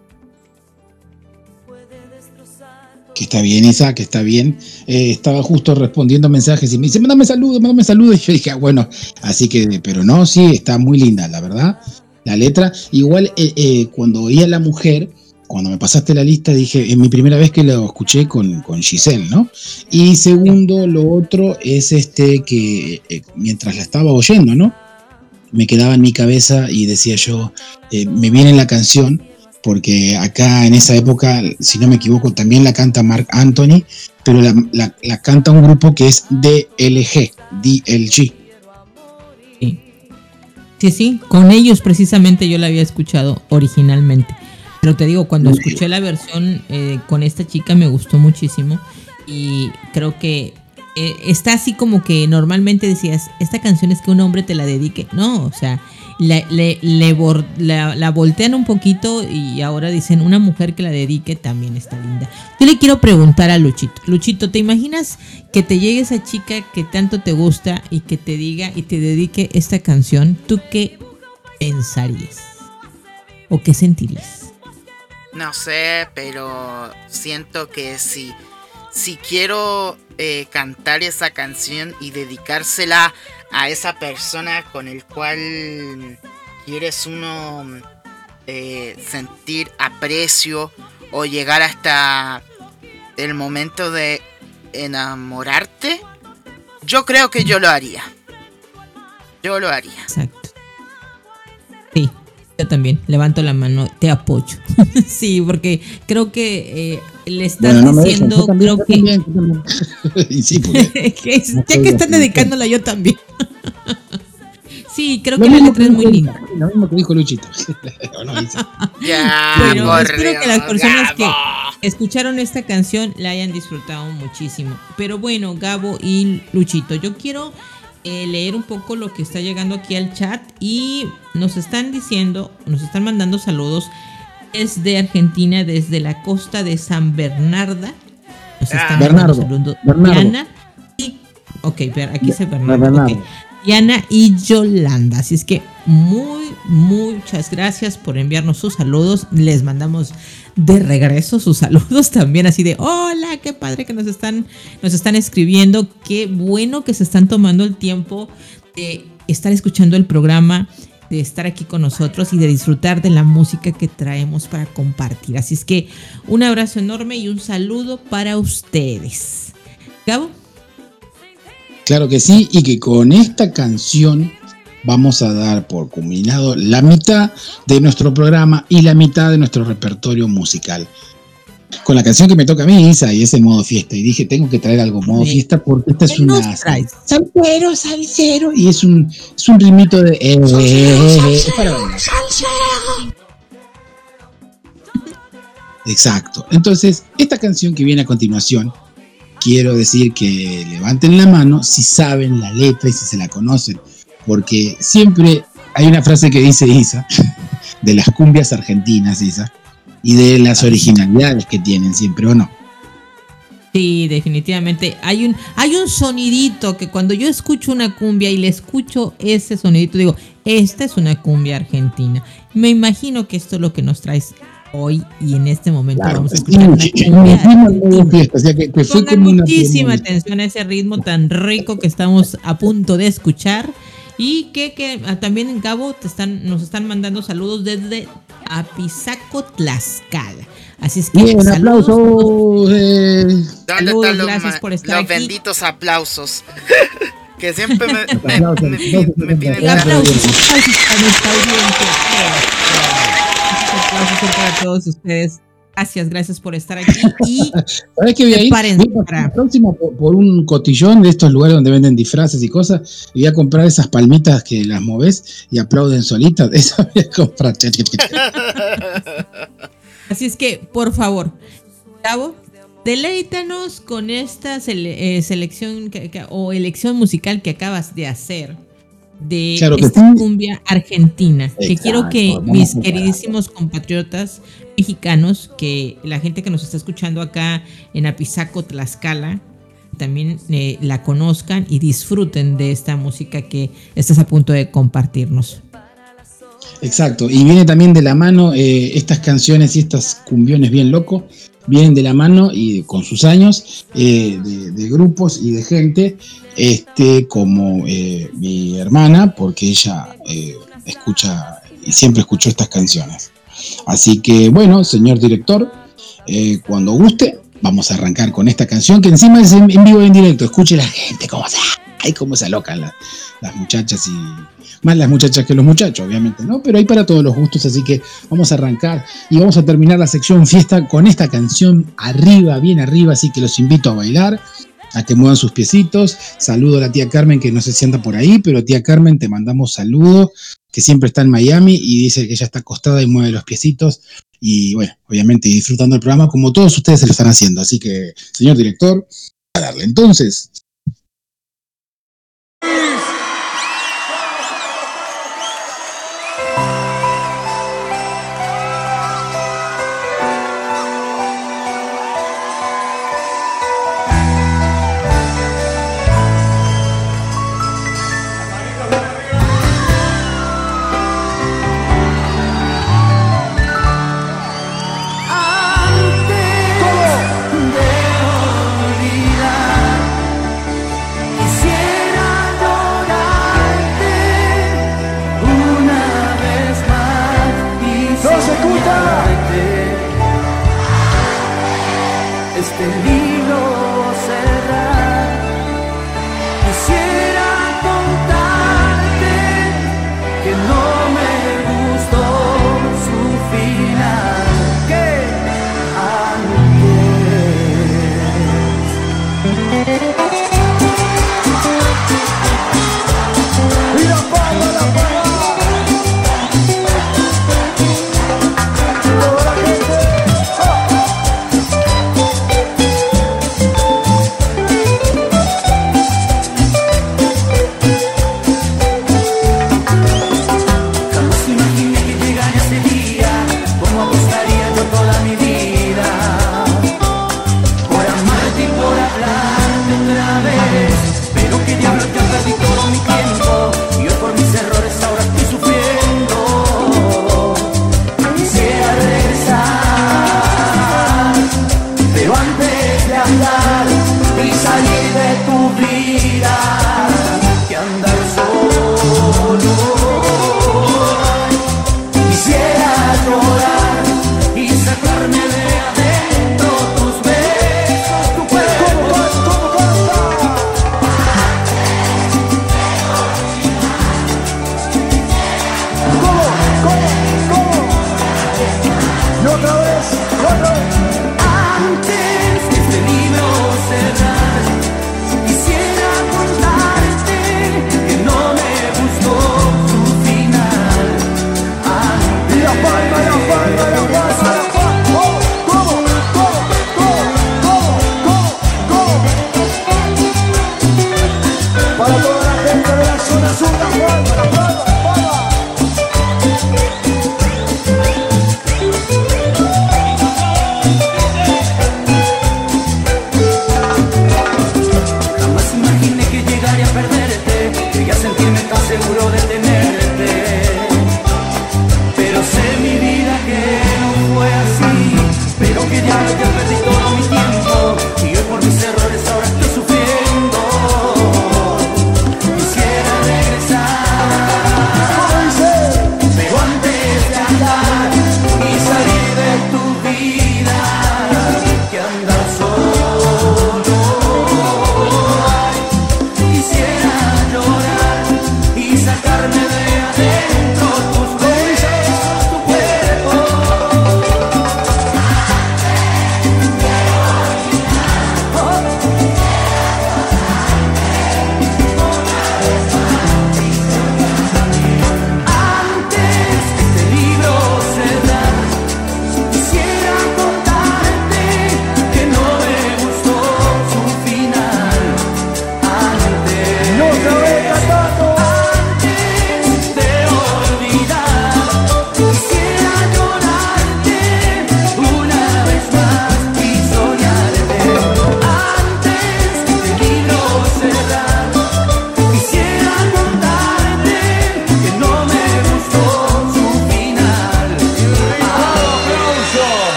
Está bien, Isa, que está bien. Eh, estaba justo respondiendo mensajes y me dice, mándame saludos, mándame saludos. Y yo dije, ah, bueno, así que, pero no, sí, está muy linda, la verdad. La letra, igual eh, eh, cuando oía a la mujer, cuando me pasaste la lista, dije, es mi primera vez que lo escuché con, con Giselle, ¿no? Y segundo, lo otro es este que mientras la estaba oyendo, ¿no? Me quedaba en mi cabeza y decía yo, me viene la canción porque acá en esa época, si no me equivoco, también la canta Mark Anthony, pero la, canta un grupo que es DLG, DLG. Sí. sí, con ellos precisamente yo la había escuchado originalmente. Pero te digo, cuando escuché la versión eh, con esta chica me gustó muchísimo y creo que eh, está así como que normalmente decías, esta canción es que un hombre te la dedique. No, o sea, le, la, voltean un poquito y ahora dicen una mujer que la dedique también está linda. Yo le quiero preguntar a Luchito. Luchito, ¿te imaginas que te llegue esa chica que tanto te gusta y que te diga y te dedique esta canción? ¿Tú qué pensarías? ¿O qué sentirías? No sé, pero siento que si, si quiero eh, cantar esa canción y dedicársela esa persona con el cual quieres uno eh, sentir aprecio o llegar hasta el momento de enamorarte, yo creo que yo lo haría. Yo lo haría. Exacto. Sí, yo también. Levanto la mano, te apoyo. sí, porque creo que eh, le están diciendo, creo que. sí, ya que están dedicándola yo también. sí, creo que la letra es muy linda. Lo mismo que dijo Luchito. ya, Pero espero que las personas que escucharon esta canción la hayan disfrutado muchísimo. Pero bueno, Gabo y Luchito, yo quiero eh, leer un poco lo que está llegando aquí al chat y nos están diciendo, nos están mandando saludos desde Argentina, desde la costa de San Bernarda. Nos están Bernardo, Diana y, ok, aquí se Bernardo. Diana y Yolanda. Así es que muy, muchas gracias por enviarnos sus saludos. Les mandamos de regreso sus saludos también, así de hola, qué padre que nos están, nos están escribiendo. Qué bueno que se están tomando el tiempo de estar escuchando el programa de estar aquí con nosotros y de disfrutar de la música que traemos para compartir. Así es que un abrazo enorme y un saludo para ustedes. Gabo. Claro que sí, y que con esta canción vamos a dar por culminado la mitad de nuestro programa y la mitad de nuestro repertorio musical con la canción que me toca a mí, Isa, y ese modo fiesta. Y dije, tengo que traer algo modo fiesta porque esta es una. Salsero, salsero. Y es un, es un ritmito de. Eh, Exacto. Entonces, esta canción que viene a continuación, quiero decir que levanten la mano si saben la letra y si se la conocen. Porque siempre hay una frase que dice Isa, de las cumbias argentinas, Isa y de las originalidades que tienen siempre, ¿o no? Sí, definitivamente. Hay un, hay un sonidito que cuando yo escucho una cumbia y le escucho ese sonidito, digo, esta es una cumbia argentina. Me imagino que esto es lo que nos traes hoy y en este momento vamos a escuchar una cumbia muchísima atención a ese ritmo tan rico que estamos a punto de escuchar. Y que, que ah, también en Gabo te están, nos están mandando saludos desde Apizaco, Tlaxcala. Así es que Bien, saludos. aplausos. Eh. Saludos, gracias por estar los benditos aplausos. que siempre me, me, me, piden aplausos. Aplausos para todos ustedes. Gracias, gracias por estar aquí. Y ¿Sabes qué voy a ir? Para... próximo por, un cotillón de estos lugares donde venden disfraces y cosas. Y voy a comprar esas palmitas que las moves y aplauden solitas. Eso voy a comprar. Así es que, por favor, Gabo, deleítanos con esta eh, selección o elección musical que acabas de hacer de esta cumbia argentina. que quiero que mis queridísimos compatriotas mexicanos, que la gente que nos está escuchando acá en Apizaco, Tlaxcala, también eh, la conozcan y disfruten de esta música que estás a punto de compartirnos. Exacto, y viene también de la mano eh, estas canciones y estas cumbiones bien locos vienen de la mano y con sus años eh, de, grupos y de gente, este, como eh, mi hermana, porque ella eh, escucha y siempre escuchó estas canciones. Así que bueno, señor director, cuando guste, vamos a arrancar con esta canción que encima es en, vivo y en directo. Escuche la gente cómo se, ay, cómo se alocan las muchachas y más las muchachas que los muchachos, obviamente, ¿no? Pero hay para todos los gustos, así que vamos a arrancar y vamos a terminar la sección fiesta con esta canción arriba, bien arriba, así que los invito a bailar, a que muevan sus piecitos. Saludo a la tía Carmen que no sé si anda por ahí, pero tía Carmen, te mandamos saludos, que siempre está en Miami y dice que ella está acostada y mueve los piecitos. Y bueno, obviamente disfrutando el programa como todos ustedes se lo están haciendo. Así que, señor director, a darle. Entonces,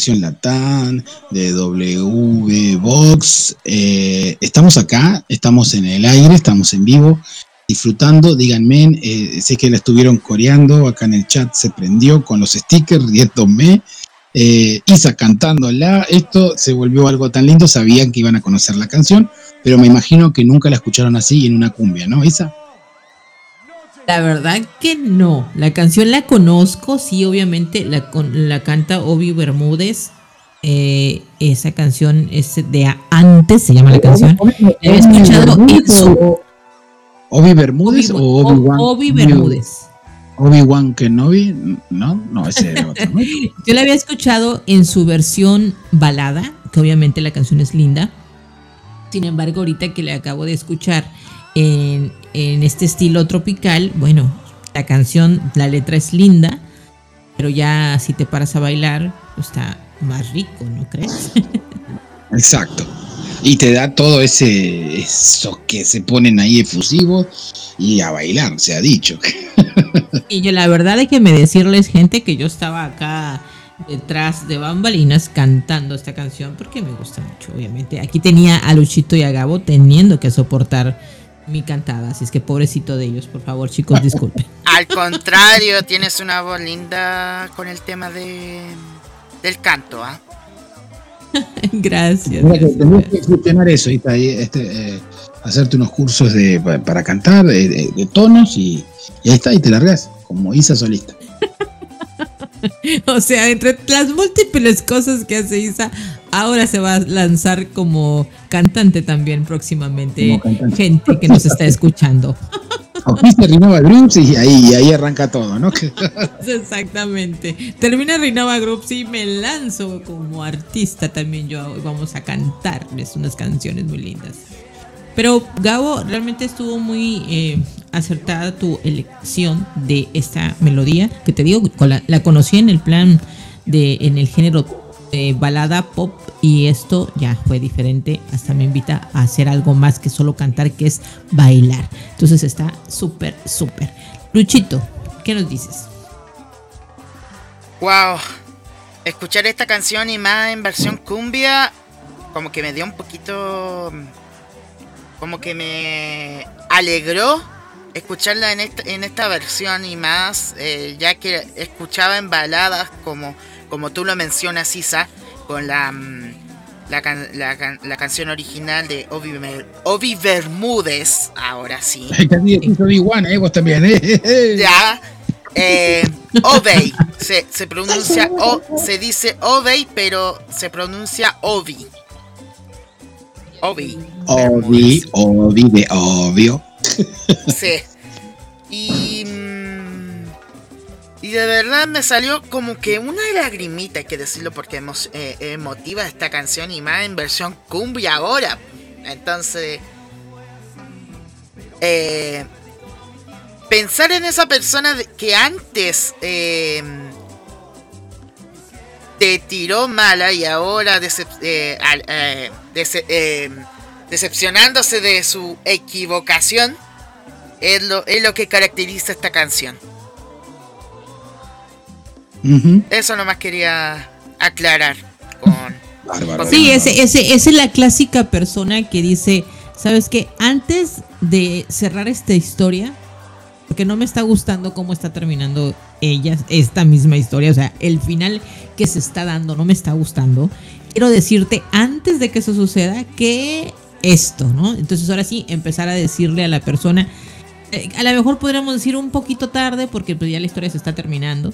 Conexión Latán, de W Box. Eh, estamos acá, estamos en el aire, estamos en vivo, disfrutando. Díganme, eh, sé que la estuvieron coreando, acá en el chat se prendió con los stickers, riéndome. Eh, Isa cantándola, esto se volvió algo tan lindo, sabían que iban a conocer la canción, pero me imagino que nunca la escucharon así en una cumbia, ¿no, Isa? La verdad que no. La canción la conozco, sí, obviamente la, la canta Obi Bermúdez. Eh, esa canción es de antes, se llama la canción. La he escuchado en su. ¿Obi Bermúdez o Obi-Wan? Obi Bermúdez. Obi-Wan Kenobi, ¿no? No, ese era otro. Yo la había escuchado en su versión balada, que obviamente la canción es linda. Sin embargo, ahorita que le acabo de escuchar en, este estilo tropical, bueno, la canción, la letra es linda, pero ya si te paras a bailar, pues está más rico, ¿no crees? Exacto. Y te da todo ese eso que se ponen ahí efusivos y a bailar, se ha dicho. Y yo la verdad es que me decirles, gente, que yo estaba acá detrás de bambalinas cantando esta canción porque me gusta mucho, obviamente. Aquí tenía a Luchito y a Gabo teniendo que soportar mi cantada, así es que pobrecito de ellos, por favor, chicos, disculpen. Al contrario, tienes una voz linda con el tema de del canto, ¿ah? gracias. Tendrías que gestionar eso, este, eh, hacerte unos cursos de, para cantar, de, tonos, y, ahí está, y te largas, como Isa solista. o sea, entre las múltiples cosas que hace Isa, ahora se va a lanzar como cantante también próximamente. Gente que nos está escuchando. Aquí Rinova Groups y ahí, ahí arranca todo, ¿no? Exactamente. Termina Rinova Groups y me lanzo como artista también yo. Vamos a cantarles unas canciones muy lindas. Pero Gabo, realmente estuvo muy eh, acertada tu elección de esta melodía, que te digo, la, la conocí en el plan de, en el género balada pop y esto ya fue diferente, hasta me invita a hacer algo más que solo cantar, que es bailar. Entonces está súper, súper. Luchito, ¿qué nos dices? Wow, escuchar esta canción y más en versión cumbia, como que me dio un poquito, como que me alegró escucharla en esta, en esta versión y más, eh, ya que escuchaba en baladas como como tú lo mencionas, Isa, con la, mm, la, canción original de Obi, Bermúdez, ahora sí. Obi-Wan, ¿eh? Vos también, ¿eh? Ya. Eh, Obey, se, se pronuncia, o, se dice Obey, pero se pronuncia Obi. Obi. Obi, Obi de obvio. Sí. Y y de verdad me salió como que una lagrimita, hay que decirlo, porque eh, emotiva esta canción y más en versión cumbia ahora. Entonces, eh, pensar en esa persona que antes eh, te tiró mala y ahora decepcionándose de su equivocación, es lo que caracteriza esta canción. Eso nomás quería aclarar con... sí, ese, ese, esa es la clásica persona que dice, ¿sabes qué? Antes de cerrar esta historia, porque no me está gustando cómo está terminando ella, esta misma historia, o sea, el final que se está dando no me está gustando. Quiero decirte antes de que eso suceda que esto, ¿no? Entonces ahora sí, empezar a decirle a la persona, eh, a lo mejor podríamos decir un poquito tarde porque pues ya la historia se está terminando,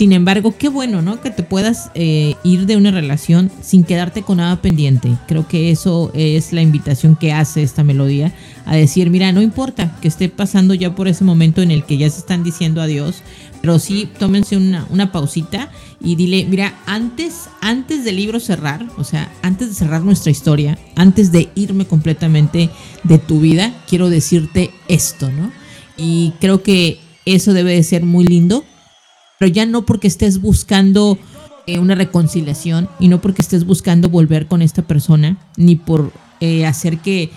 sin embargo, qué bueno, ¿no? Que te puedas eh, ir de una relación sin quedarte con nada pendiente. Creo que eso es la invitación que hace esta melodía a decir, mira, no importa que esté pasando ya por ese momento en el que ya se están diciendo adiós, pero sí tómense una, pausita y dile, mira, antes, antes del libro cerrar, o sea, antes de cerrar nuestra historia, antes de irme completamente de tu vida, quiero decirte esto, ¿no? Y creo que eso debe de ser muy lindo pero ya no porque estés buscando eh, una reconciliación y no porque estés buscando volver con esta persona, ni por eh, hacer que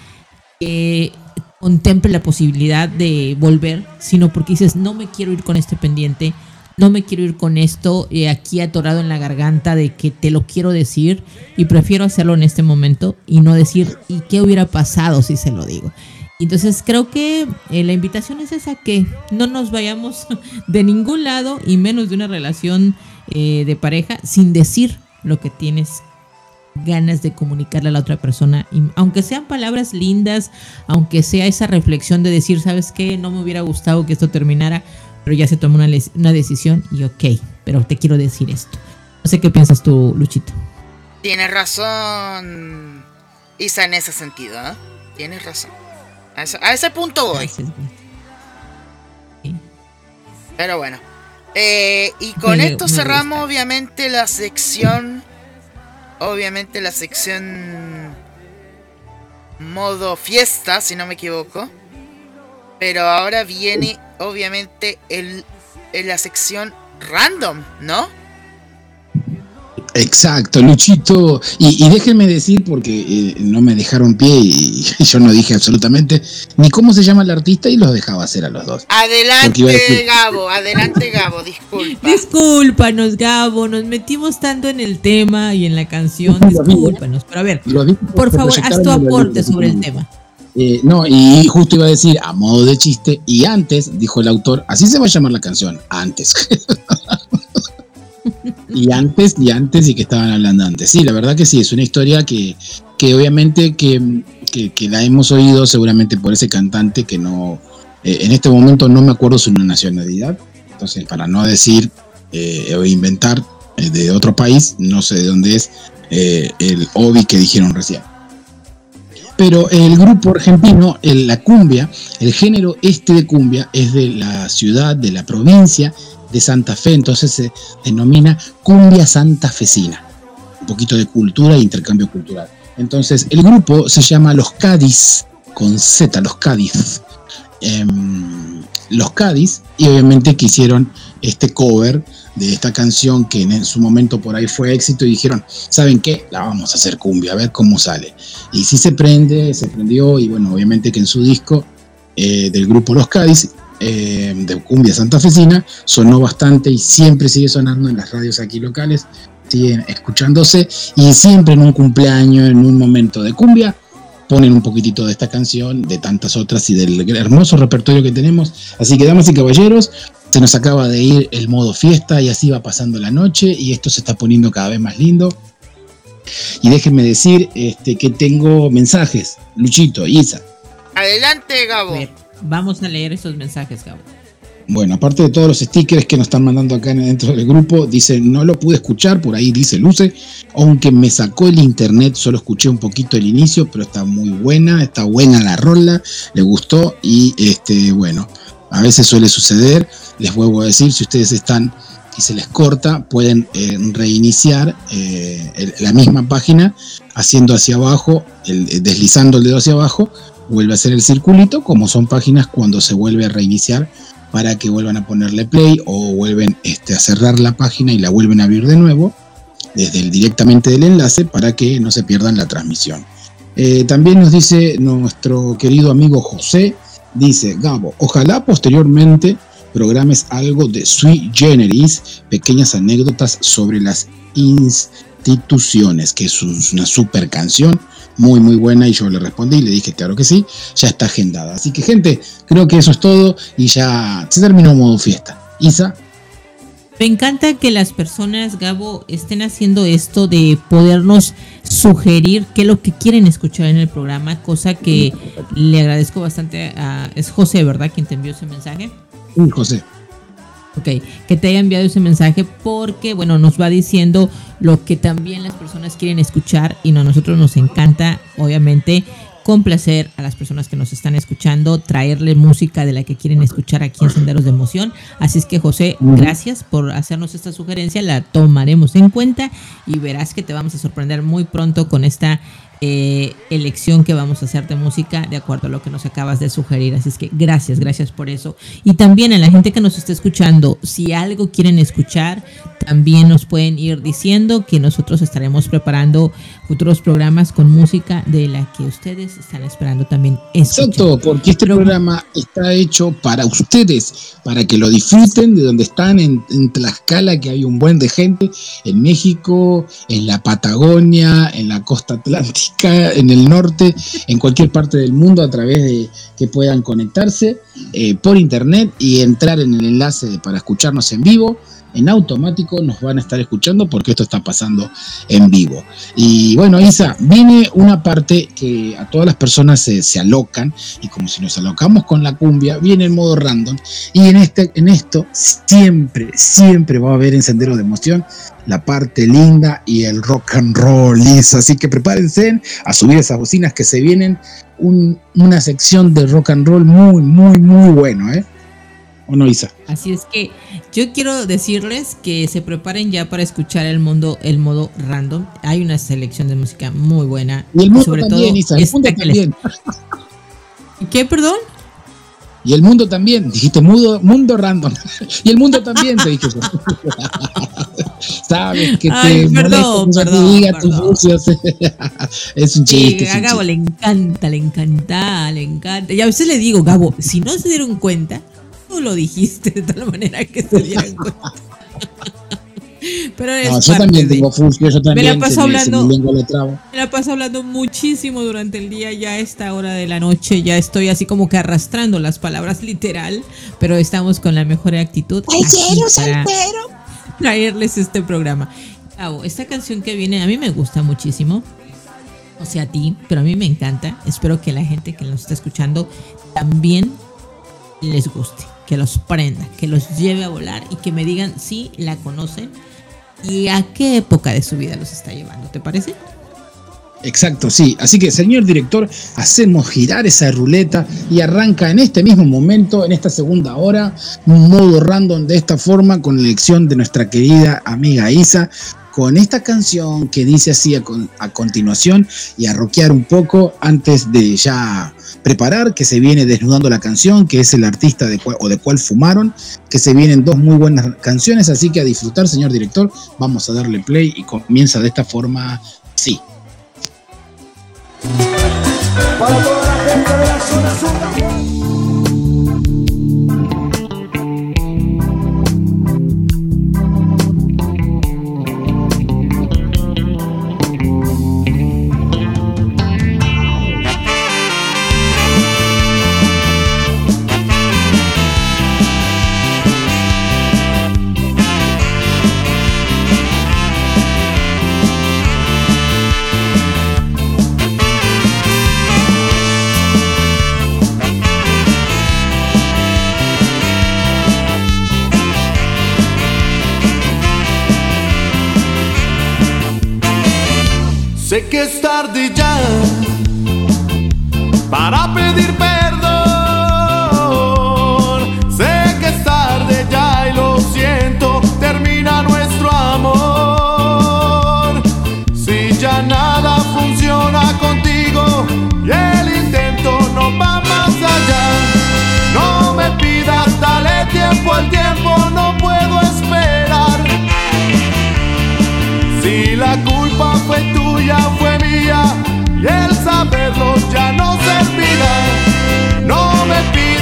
contemple la posibilidad de volver, sino porque dices, no me quiero ir con este pendiente, no me quiero ir con esto eh, aquí atorado en la garganta de que te lo quiero decir y prefiero hacerlo en este momento y no decir, ¿y qué hubiera pasado si se lo digo? Entonces creo que eh, la invitación es esa, que no nos vayamos de ningún lado y menos de una relación eh, de pareja sin decir lo que tienes ganas de comunicarle a la otra persona, aunque sean palabras lindas, aunque sea esa reflexión de decir, ¿sabes qué? No me hubiera gustado que esto terminara, pero ya se tomó una, una decisión y ok, pero te quiero decir esto. No sé qué piensas tú, Luchito. Tienes razón, Isa, en ese sentido, ¿eh? Tienes razón. A ese, punto voy. Pero bueno. Eh, y con esto cerramos obviamente la sección obviamente la sección modo fiesta, si no me equivoco. Pero ahora viene obviamente el, en la sección random, ¿no? Exacto, Luchito. Y, déjenme decir, porque eh, no me dejaron pie y, yo no dije absolutamente ni cómo se llama el artista y los dejaba hacer a los dos. Adelante, Gabo, adelante, Gabo, disculpa. Discúlpanos, Gabo, nos metimos tanto en el tema y en la canción, discúlpanos. Pero a ver, por favor, haz tu aporte sobre el tema. Eh, no, y justo iba a decir, a modo de chiste, y antes, dijo el autor, así se va a llamar la canción, antes. y antes, y antes, y que estaban hablando antes. Sí, la verdad que sí, es una historia que, que obviamente que, que, la hemos oído seguramente por ese cantante que no, eh, en este momento no me acuerdo su nacionalidad, entonces para no decir eh, o inventar eh, de otro país, no sé de dónde es el Obi que dijeron recién. Pero el grupo argentino, la cumbia, el género este de cumbia es de la ciudad, de la provincia de Santa Fe, entonces se denomina cumbia santafesina. Un poquito de cultura e intercambio cultural. Entonces, el grupo se llama Los Cádiz, con Z, Los Cádiz. Em, los Cádiz, y obviamente quisieron este cover de esta canción que en su momento por ahí fue éxito y dijeron, ¿saben qué? La vamos a hacer cumbia, a ver cómo sale. Y si se prende, se prendió y bueno, obviamente que en su disco eh, del grupo Los Cádiz eh, de cumbia santafesina, sonó bastante y siempre sigue sonando en las radios aquí locales, siguen escuchándose y siempre en un cumpleaños, en un momento de cumbia, ponen un poquitito de esta canción, de tantas otras y del hermoso repertorio que tenemos. Así que, damas y caballeros, se nos acaba de ir el modo fiesta y así va pasando la noche y esto se está poniendo cada vez más lindo. Y déjenme decir este, que tengo mensajes. Luchito, Isa. Adelante, Gabo. Vamos a leer esos mensajes, Gabo. Bueno, aparte de todos los stickers que nos están mandando acá dentro del grupo, dice, no lo pude escuchar, por ahí dice Luce, aunque me sacó el internet, solo escuché un poquito el inicio, pero está muy buena, está buena la rola, le gustó y este, bueno, a veces suele suceder, les vuelvo a decir, si ustedes están y se les corta, pueden eh, reiniciar eh, la misma página haciendo hacia abajo, deslizando el dedo hacia abajo vuelve a hacer el circulito, como son páginas cuando se vuelve a reiniciar para que vuelvan a ponerle play o vuelven este, a cerrar la página y la vuelven a abrir de nuevo desde el, directamente del enlace para que no se pierdan la transmisión. Eh, también nos dice nuestro querido amigo José, dice Gabo, ojalá posteriormente programes algo de Sui Generis, pequeñas anécdotas sobre las instituciones, que es una super canción muy muy buena y yo le respondí y le dije claro que sí, ya está agendada. Así que gente, creo que eso es todo y ya se terminó modo fiesta. Isa. Me encanta que las personas, Gabo, estén haciendo esto de podernos sugerir qué es lo que quieren escuchar en el programa, cosa que le agradezco bastante a... Es José, ¿verdad? Quien te envió ese mensaje. Sí, José. Ok, que te haya enviado ese mensaje porque, bueno, nos va diciendo lo que también las personas quieren escuchar y a nosotros nos encanta, obviamente, complacer a las personas que nos están escuchando, traerle música de la que quieren escuchar aquí en Senderos de Emoción. Así es que, José, gracias por hacernos esta sugerencia, la tomaremos en cuenta y verás que te vamos a sorprender muy pronto con esta eh, elección que vamos a hacer de música de acuerdo a lo que nos acabas de sugerir. Así es que gracias, gracias por eso. Y también a la gente que nos está escuchando, si algo quieren escuchar, también nos pueden ir diciendo que nosotros estaremos preparando futuros programas con música de la que ustedes están esperando también escuchar. Exacto, porque este programa está hecho para ustedes, para que lo disfruten de donde están en, en Tlaxcala, que hay un buen de gente, en México, en la Patagonia, en la costa atlántica en el norte, en cualquier parte del mundo a través de que puedan conectarse eh, por internet y entrar en el enlace para escucharnos en vivo en automático nos van a estar escuchando porque esto está pasando en vivo. Y bueno, Isa, viene una parte que a todas las personas se, se alocan y como si nos alocamos con la cumbia, viene el modo random y en, este, en esto siempre, siempre va a haber en Sendero de Emoción la parte linda y el rock and roll, Isa. Así que prepárense a subir esas bocinas que se vienen una sección de rock and roll muy, muy, muy bueno, ¿eh? ¿O no, Isa? Así es que yo quiero decirles que se preparen ya para escuchar el mundo, el modo random. Hay una selección de música muy buena. Y el mundo sobre también, todo, Isa, el mundo también. ¿Qué, perdón? Y el mundo también, dijiste mundo, mundo random. y el mundo también te dije Sabes que Ay, te perdón, perdón, diga perdón. es un chiste. a Gabo le encanta, le encanta, le encanta. Y a veces le digo, Gabo, si no se dieron cuenta, lo dijiste de tal manera que se dieran cuenta. Pero no, yo también tengo fusio, yo también me la paso hablando, me, la paso hablando muchísimo durante el día, ya a esta hora de la noche, ya estoy así como que arrastrando las palabras literal, pero estamos con la mejor actitud. para traerles este programa. Cabo, esta canción que viene a mí me gusta muchísimo. O sea, a ti, pero a mí me encanta. Espero que la gente que nos está escuchando también les guste que los prenda, que los lleve a volar y que me digan si la conocen y a qué época de su vida los está llevando. ¿Te parece? Exacto, sí. Así que, señor director, hacemos girar esa ruleta y arranca en este mismo momento, en esta segunda hora, un modo random de esta forma con la elección de nuestra querida amiga Isa, con esta canción que dice así a, a continuación y a rockear un poco antes de ya preparar, que se viene desnudando la canción, que es el artista de cual, o de cual fumaron, que se vienen dos muy buenas canciones, así que a disfrutar, señor director, vamos a darle play y comienza de esta forma, sí.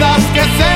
Pidas que sea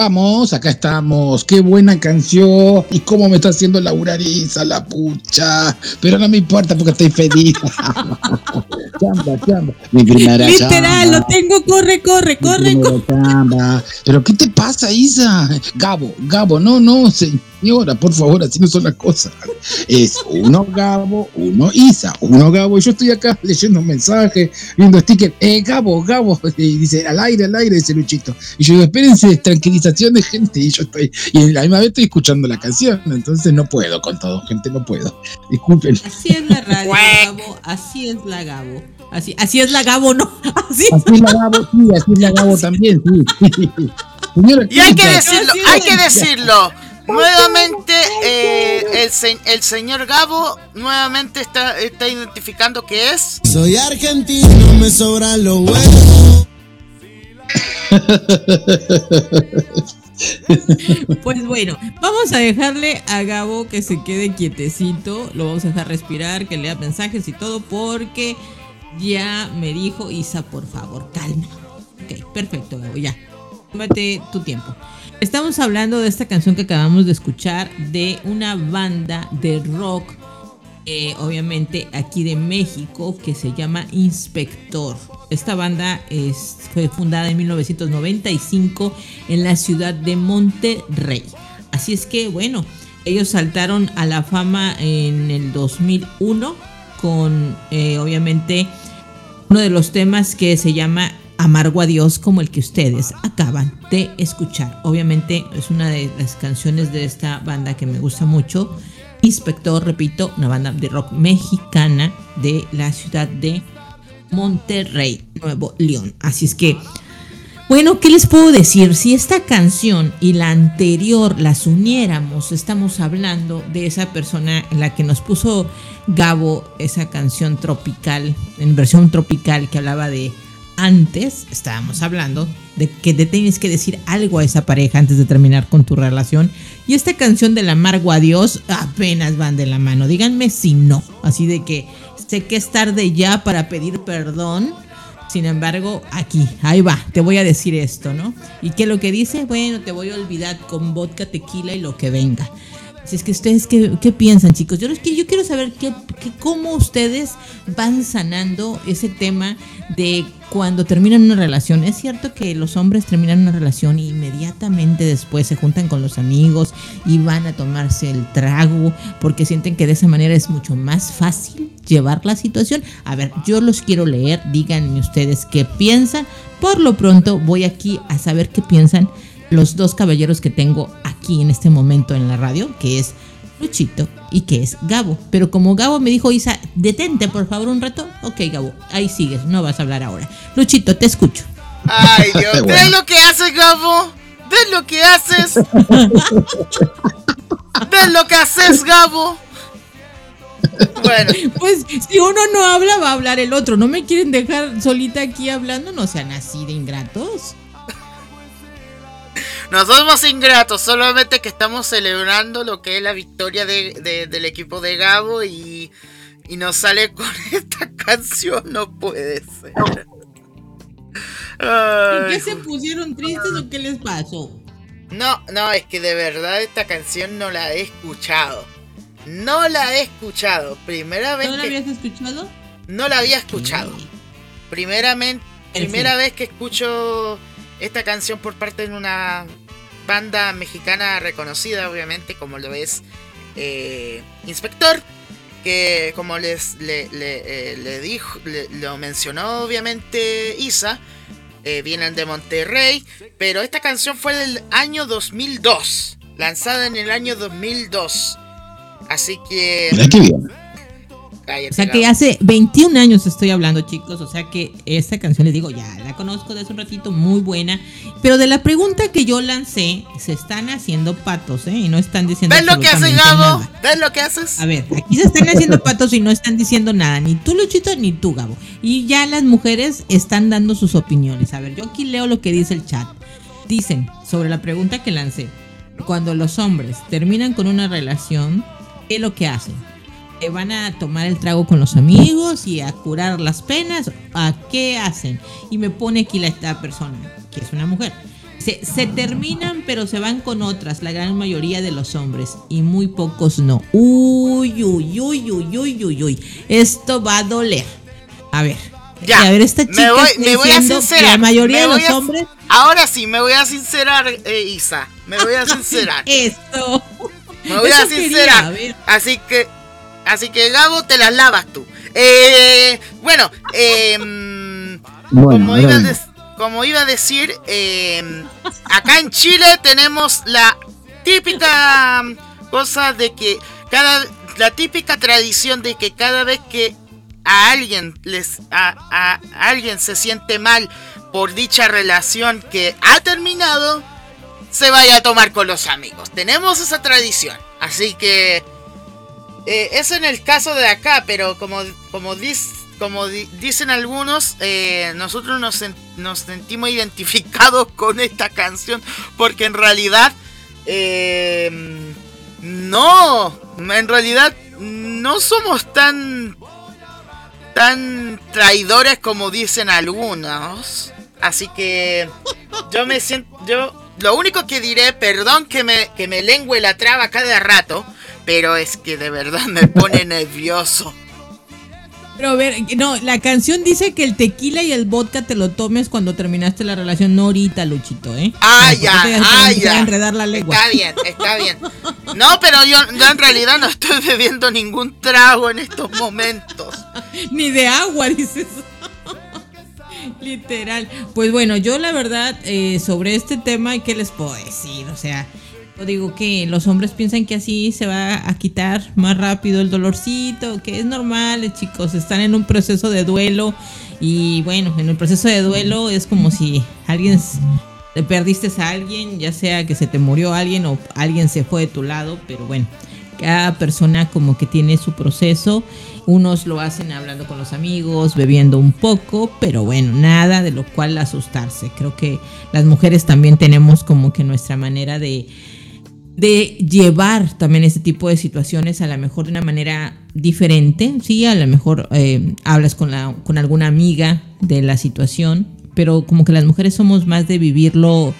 Vamos, acá estamos. Qué buena canción. Y cómo me está haciendo laburar esa, la pucha. Pero no me importa porque estoy feliz. chamba, chamba. Mi primera Literal, chamba. lo tengo, corre, corre, Mi corre, corre. chamba. Pero ¿qué te pasa, Isa? Gabo, Gabo, no, no, señora, por favor, así no son las cosas. Es uno Gabo, uno Isa, uno Gabo. Y yo estoy acá leyendo mensajes, viendo stickers. Eh, Gabo, Gabo. Y dice, al aire, al aire, ese Luchito. Y yo digo, espérense, tranquilización de gente. Y yo estoy, y a la misma vez estoy escuchando la canción. Entonces no puedo con todo, gente, no puedo. Disculpen. Así es la radio. Gabo. Así es la Gabo. Así, así es la Gabo, no. Así. Así es la Gabo, sí, así es la Gabo también, sí. Señora, Y hay que ¿qué decirlo, hay que decirlo. Nuevamente, eh, el, se- el señor Gabo nuevamente está, está identificando que es. Soy argentino, me sobran los huevos. Pues bueno, vamos a dejarle a Gabo que se quede quietecito. Lo vamos a dejar respirar, que lea mensajes y todo, porque ya me dijo Isa, por favor, calma. Ok, perfecto, Gabo, ya. Tómate tu tiempo. Estamos hablando de esta canción que acabamos de escuchar de una banda de rock, eh, obviamente aquí de México, que se llama Inspector. Esta banda fue fundada en 1995 en la ciudad de Monterrey. Así es que, bueno, ellos saltaron a la fama en el 2001 con, eh, obviamente, uno de los temas que se llama Amargo a Dios, como el que ustedes acaban de escuchar. Obviamente es una de las canciones de esta banda que me gusta mucho. Inspector, repito, una banda de rock mexicana de la ciudad de Monterrey, Nuevo León. Así es que, bueno, ¿qué les puedo decir? Si esta canción y la anterior las uniéramos, estamos hablando de esa persona en la que nos puso Gabo esa canción tropical, en versión tropical que hablaba de antes, estábamos hablando de que te tienes que decir algo a esa pareja antes de terminar con tu relación. Y esta canción del amargo adiós apenas van de la mano. Díganme si no. Así de que sé que es tarde ya para pedir perdón. Sin embargo, aquí, ahí va, te voy a decir esto, ¿no? ¿Y qué es lo que dice? Bueno, te voy a olvidar con vodka, tequila y lo que venga. Si es que ustedes, ¿qué, qué piensan, chicos? Yo, que yo quiero saber qué, qué- cómo ustedes van sanando ese tema de cuando terminan una relación. Es cierto que los hombres terminan una relación y inmediatamente después se juntan con los amigos y van a tomarse el trago porque sienten que de esa manera es mucho más fácil llevar la situación. A ver, yo los quiero leer, díganme ustedes qué piensan. Por lo pronto voy aquí a saber qué piensan los dos caballeros que tengo aquí en este momento en la radio, que es Luchito y que es Gabo. Pero como Gabo me dijo, Isa, detente por favor un rato. Ok, Gabo, ahí sigues, no vas a hablar ahora. Luchito, te escucho. Ay, Dios, Bueno. ¿ves lo que haces, Gabo? ¿Ves lo que haces? ¿Ves lo que haces, Gabo? Bueno, Pues si uno no habla, va a hablar el otro. No me quieren dejar solita aquí hablando, no sean así de ingratos. No somos ingratos, solamente que estamos celebrando lo que es la victoria de- de- del equipo de Gabo y, y nos sale con esta canción, no puede ser. ¿Y qué se pusieron tristes o qué les pasó? No, no, es que de verdad esta canción no la he escuchado. No la he escuchado. Primera vez ¿No la habías escuchado? No la había escuchado. Primeramente, primera vez que escucho esta canción por parte de una banda mexicana reconocida, obviamente, como lo es eh, Inspector, que como les le, eh, dijo, lo mencionó obviamente Isa, eh, vienen de Monterrey, pero esta canción fue del año 2002, lanzada en el año 2002. Así que... o sea que hace 21 años estoy hablando, chicos. O sea que esta canción, les digo, ya la conozco de hace un ratito, muy buena. Pero de la pregunta que yo lancé, se están haciendo patos, ¿eh? Y no están diciendo. ¿Ves lo que haces, Gabo? ¿Ves lo que haces? A ver, aquí se están haciendo patos y no están diciendo nada. Ni tú, Luchito, ni tú, Gabo. Y ya las mujeres están dando sus opiniones. A ver, yo aquí leo lo que dice el chat. Dicen, sobre la pregunta que lancé, cuando los hombres terminan con una relación, ¿qué es lo que hacen? Van a tomar el trago con los amigos y a curar las penas. ¿A qué hacen? Y me pone aquí la, esta persona, que es una mujer. Se, se, terminan, pero se van con otras, la gran mayoría de los hombres, y muy pocos no. Uy, uy, uy, uy, uy, uy, uy. Esto va a doler. A ver. Ya, a ver, esta chica me voy, me voy a sincerar. La mayoría de los hombres. Ahora sí, me voy a sincerar, eh, Isa. Me voy a sincerar. Esto. Me voy a sincerar. Así que Así que Gabo, te las lavas tú. Eh, bueno, em, como, iba a decir, em, acá en Chile tenemos la típica cosa de que cada la típica tradición de que cada vez que a alguien les a, alguien se siente mal por dicha relación que ha terminado se vaya a tomar con los amigos. Tenemos esa tradición. Así que eh, eso en el caso de acá, pero como, como, como dicen algunos, eh, nosotros nos, nos, sentimos identificados con esta canción porque en realidad em, no, en realidad no somos tan tan traidores como dicen algunos. Así que yo me siento, yo lo único que diré, perdón que me, que me lengüe la traba cada rato, pero es que de verdad me pone nervioso. Pero a ver, no, la canción dice que el tequila y el vodka te lo tomes cuando terminaste la relación, no ahorita, Luchito, ¿eh? Ah, ya, ah, ya. Enredar la lengua. Está bien, está bien. No, pero yo, yo en realidad no estoy bebiendo ningún trago en estos momentos. Ni de agua, dices. Literal. Pues bueno, yo la verdad, eh, sobre este tema, ¿qué les puedo decir? O sea, digo que los hombres piensan que así se va a quitar más rápido el dolorcito, que es normal, eh, chicos, están en un proceso de duelo y bueno, en el proceso de duelo es como si alguien te perdiste a alguien, ya sea que se te murió alguien o alguien se fue de tu lado, pero bueno, cada persona como que tiene su proceso. Unos lo hacen hablando con los amigos, bebiendo un poco, pero bueno, nada de lo cual asustarse. Creo que las mujeres también tenemos como que nuestra manera de, de llevar también este tipo de situaciones a lo mejor de una manera diferente, sí, a lo mejor eh, hablas con, la, con alguna amiga de la situación, pero como que las mujeres somos más de vivirlo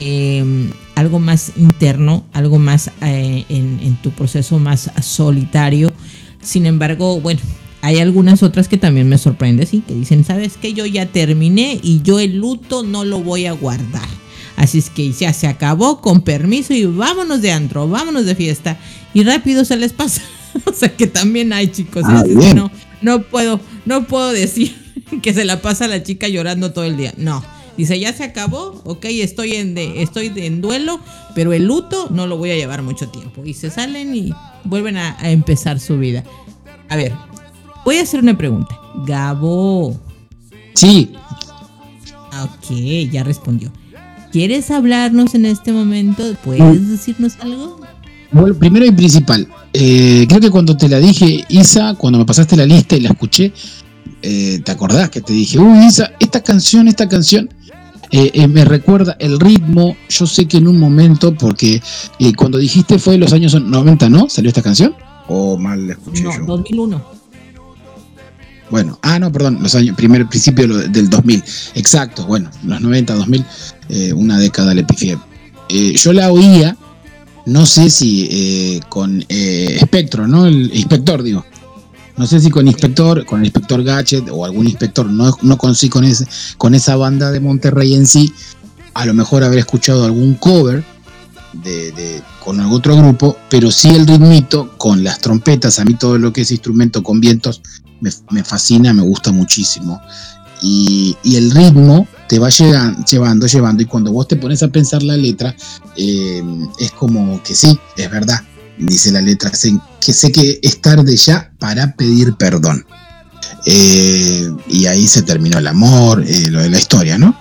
em, algo más interno, algo más eh, en, tu proceso más solitario. Sin embargo, bueno, hay algunas otras que también me sorprenden, sí, que dicen, sabes que yo ya terminé y yo el luto no lo voy a guardar Así es que ya se acabó, con permiso y vámonos de antro, vámonos de fiesta. Y rápido se les pasa. o sea que también hay chicos. Ah, no, no puedo, no puedo decir que se la pasa la chica llorando todo el día. No. Dice, ya se acabó, ok, estoy en, de, estoy en duelo, pero el luto no lo voy a llevar mucho tiempo. Y se salen y vuelven a, a empezar su vida. A ver, voy a hacer una pregunta. Gabo. Sí. Ok, ya respondió. ¿Quieres hablarnos en este momento? ¿Puedes decirnos algo? Bueno, primero y principal, eh, creo que cuando te la dije, Isa, cuando me pasaste la lista y la escuché, eh, ¿te acordás que te dije, uy, Isa, esta canción, esta canción, eh, me recuerda el ritmo, yo sé que en un momento, porque cuando dijiste fue en los años 90, ¿no? ¿Salió esta canción? ¿O mal la escuché no, yo? 2001. Bueno, ah, no, perdón, los años, primer principio del 2000. Exacto, bueno, los 90, 2000, eh, una década le pifié. Eh, yo la oía, no sé si eh, con Espectro, ¿no? El inspector, digo. No sé si con inspector, con el inspector Gadget o algún inspector, no, no con, ese, con esa banda de Monterrey en sí, a lo mejor haber escuchado algún cover de, con algún otro grupo, pero sí el ritmito con las trompetas, a mí todo lo que es instrumento con vientos me, fascina, me gusta muchísimo. Y, el ritmo te va llevando, llevando, y cuando vos te pones a pensar la letra, eh, es como que sí, es verdad, dice la letra, que sé que es tarde ya para pedir perdón. Eh, y ahí se terminó el amor, eh, lo de la historia, ¿no?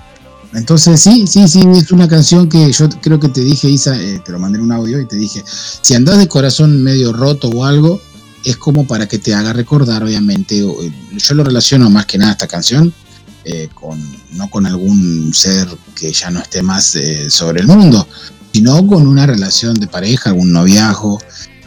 Entonces sí, sí, sí, es una canción que yo creo que te dije, Isa, te lo mandé en un audio y te dije, si andás de corazón medio roto o algo, es como para que te haga recordar, obviamente, yo lo relaciono más que nada esta canción, eh, con, no con algún ser que ya no esté más eh, sobre el mundo, sino con una relación de pareja, algún noviazgo.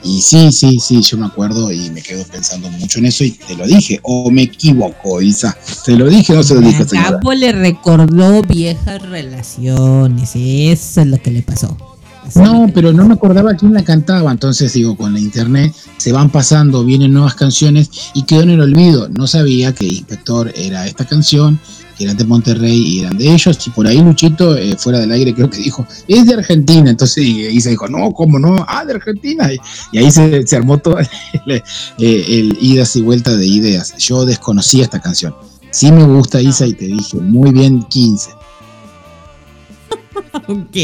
Y sí, sí, sí, yo me acuerdo y me quedo pensando mucho en eso y te lo dije, o me equivoco, Isa. ¿Te lo dije o no se lo dije, Capo le recordó viejas relaciones, eso es lo que le pasó. No, pero no me acordaba quién la cantaba, entonces digo, con la internet se van pasando, vienen nuevas canciones y quedó en el olvido. No sabía que Inspector era esta canción, que eran de Monterrey y eran de ellos, y por ahí Luchito, eh, fuera del aire, creo que dijo, es de Argentina, entonces y, se dijo, no, ¿cómo no? Ah, de Argentina. Y, ahí se, armó todo el, el, idas y vueltas de ideas. Yo desconocía esta canción. Sí me gusta Isa y te dije, muy bien, 15. ok.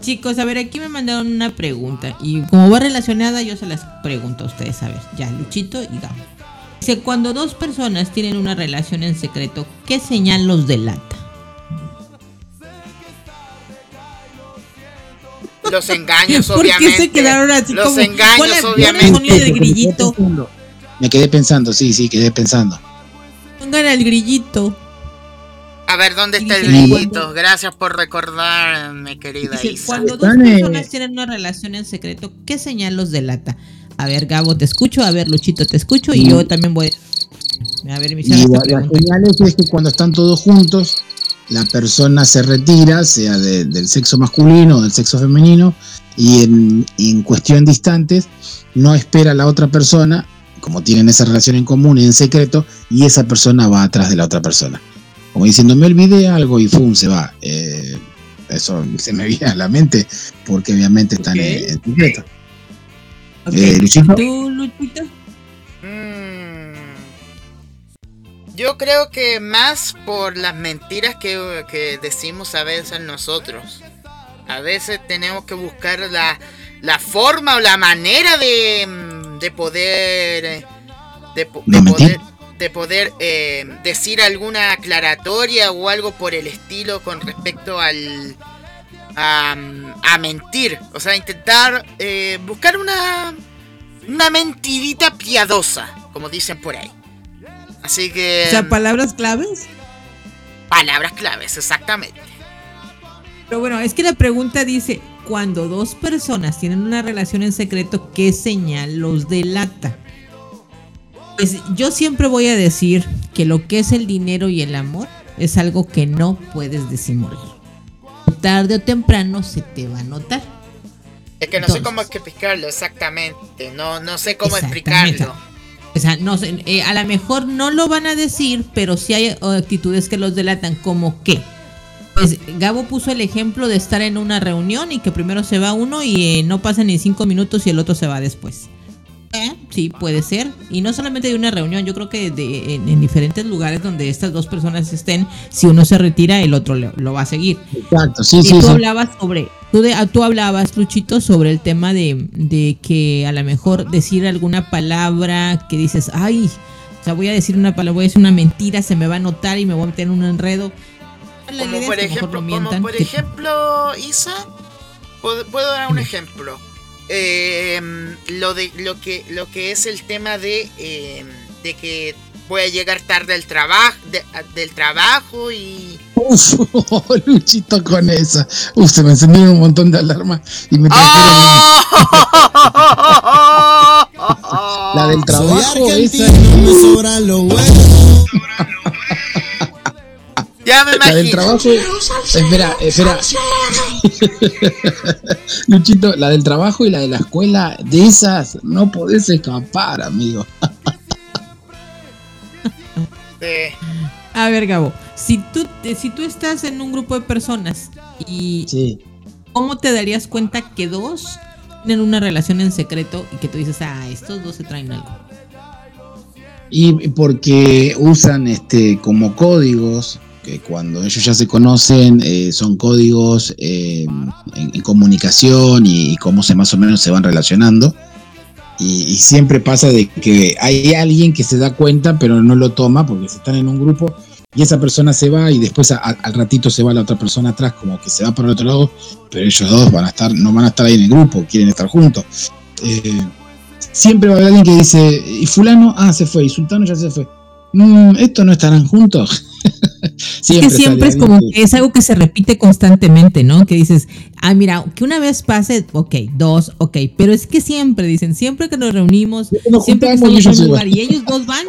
Chicos, a ver, aquí me mandaron una pregunta. Y como va relacionada, yo se las pregunto a ustedes. A ver, ya, Luchito y Gabo. Dice, cuando dos personas tienen una relación en secreto, ¿qué señal los delata? Los engaños, obviamente. ¿Por qué se quedaron así Los engaños, obviamente. grillito. Me quedé pensando, sí, sí, quedé pensando. Pongan al grillito. A ver, ¿dónde está el grillito? Gracias por recordarme, querida Isa. Cuando dos personas tienen una relación en secreto, ¿qué señal los delata? A ver, Gabo, te escucho. A ver, Luchito, te escucho. Y yo también voy a ver, mi y la, señal es que cuando están todos juntos, la persona se retira, sea del sexo masculino o del sexo femenino, y en, en cuestión de instantes no espera a la otra persona, como tienen esa relación en común y en secreto, y esa persona va atrás de la otra persona como diciendo, me olvidé algo y ¡fum! se va. Eh, eso se me viene a la mente, porque obviamente están en, secreto. Eh, ¿Tú, Luchito? Mm. yo creo que más por las mentiras que, que, decimos a veces nosotros. A veces tenemos que buscar la, la forma o la manera de, de poder... De, de poder de poder eh, decir alguna aclaratoria o algo por el estilo con respecto al a, mentir, o sea, intentar eh, buscar una una mentirita piadosa, como dicen por ahí. Así que o sea, palabras claves. Palabras claves, exactamente. Pero bueno, es que la pregunta dice, cuando dos personas tienen una relación en secreto, ¿qué señal los delata? Pues, yo siempre voy a decir que lo que es el dinero y el amor es algo que no puedes disimular. Tarde o temprano se te va a notar. Es que no sé cómo explicarlo exactamente, no, no sé cómo explicarlo. O sea, no sé, eh, a lo mejor no lo van a decir, pero sí hay actitudes que los delatan, como que. Pues Gabo puso el ejemplo de estar en una reunión y que primero se va uno y eh, no pasa ni cinco minutos y el otro se va después. Sí, puede ser. Y no solamente de una reunión, yo creo que de, en, diferentes lugares donde estas dos personas estén, si uno se retira, el otro lo, va a seguir. Exacto, sí, y sí. Tú hablabas sobre, tú, de, tú hablabas, Luchito, sobre el tema de, de que a lo mejor decir alguna palabra que dices, ay, o sea, voy a decir una palabra, voy a decir una mentira, se me va a notar y me voy a meter en un enredo. Como por, ejemplo, como por ejemplo, Isa, puedo, puedo dar un ejemplo eh, lo de lo que lo que es el tema de, em, de que voy a llegar tarde al trabajo del trabajo y Uf, Luchito con esa. Uf, se me encendieron un montón de alarmas y me trajeron. la del Soy trabajo, esa, argentino, me sobran los huevos. Ya me la del imagino. trabajo. Espera, espera. Luchito, la del trabajo y la de la escuela, de esas no podés escapar, amigo. Sí. A ver, Gabo, si tú, te- si tú estás en un grupo de personas y Sí. ¿cómo te darías cuenta que dos tienen una relación en secreto y que tú dices, ah, estos dos se traen algo? Y porque usan este como códigos, que cuando ellos ya se conocen, eh, son códigos eh, en, en comunicación y, cómo se más o menos se van relacionando. Y, siempre pasa de que hay alguien que se da cuenta, pero no lo toma porque se están en un grupo y esa persona se va y después al ratito se va la otra persona atrás, como que se va para el otro lado, pero ellos dos van a estar, no van a estar ahí en el grupo, quieren estar juntos. Eh, siempre va a haber alguien que dice, y fulano, ah, se fue, y sultano ya se fue. Mm, ¿Estos no estarán juntos? Es que siempre es como que es algo que se repite constantemente, ¿no? Que dices, ah, mira, que una vez pase, ok, dos, ok, pero es que siempre, dicen, siempre que nos reunimos, Nos siempre que estamos en un lugar y ellos dos van,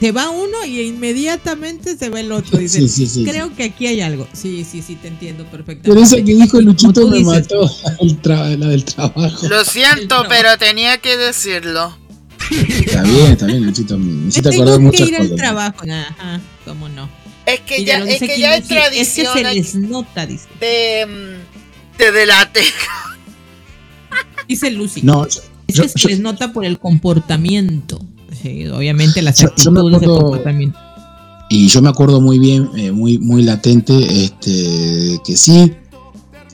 se va uno y inmediatamente se va el otro. Dicen, Sí, sí, sí, creo que aquí hay algo. Sí, sí, sí, te entiendo perfectamente. Pero esa que dijo Luchito me dices, mató, la del trabajo. Lo siento, pero tenía que decirlo. Está bien, está bien, Luchito. Me Me hiciste tengo acordar que muchas ir al cosas. trabajo. Ajá, cómo no. Es que ya, es dice que ya es Lucy, Es que tradición se les nota, dice, de, mm, de delate. dice Lucy. No, yo- Es que se yo- les nota por el comportamiento. Sí, obviamente las actitudes de comportamiento. Y yo me acuerdo muy bien, eh, muy, muy latente, este, que sí,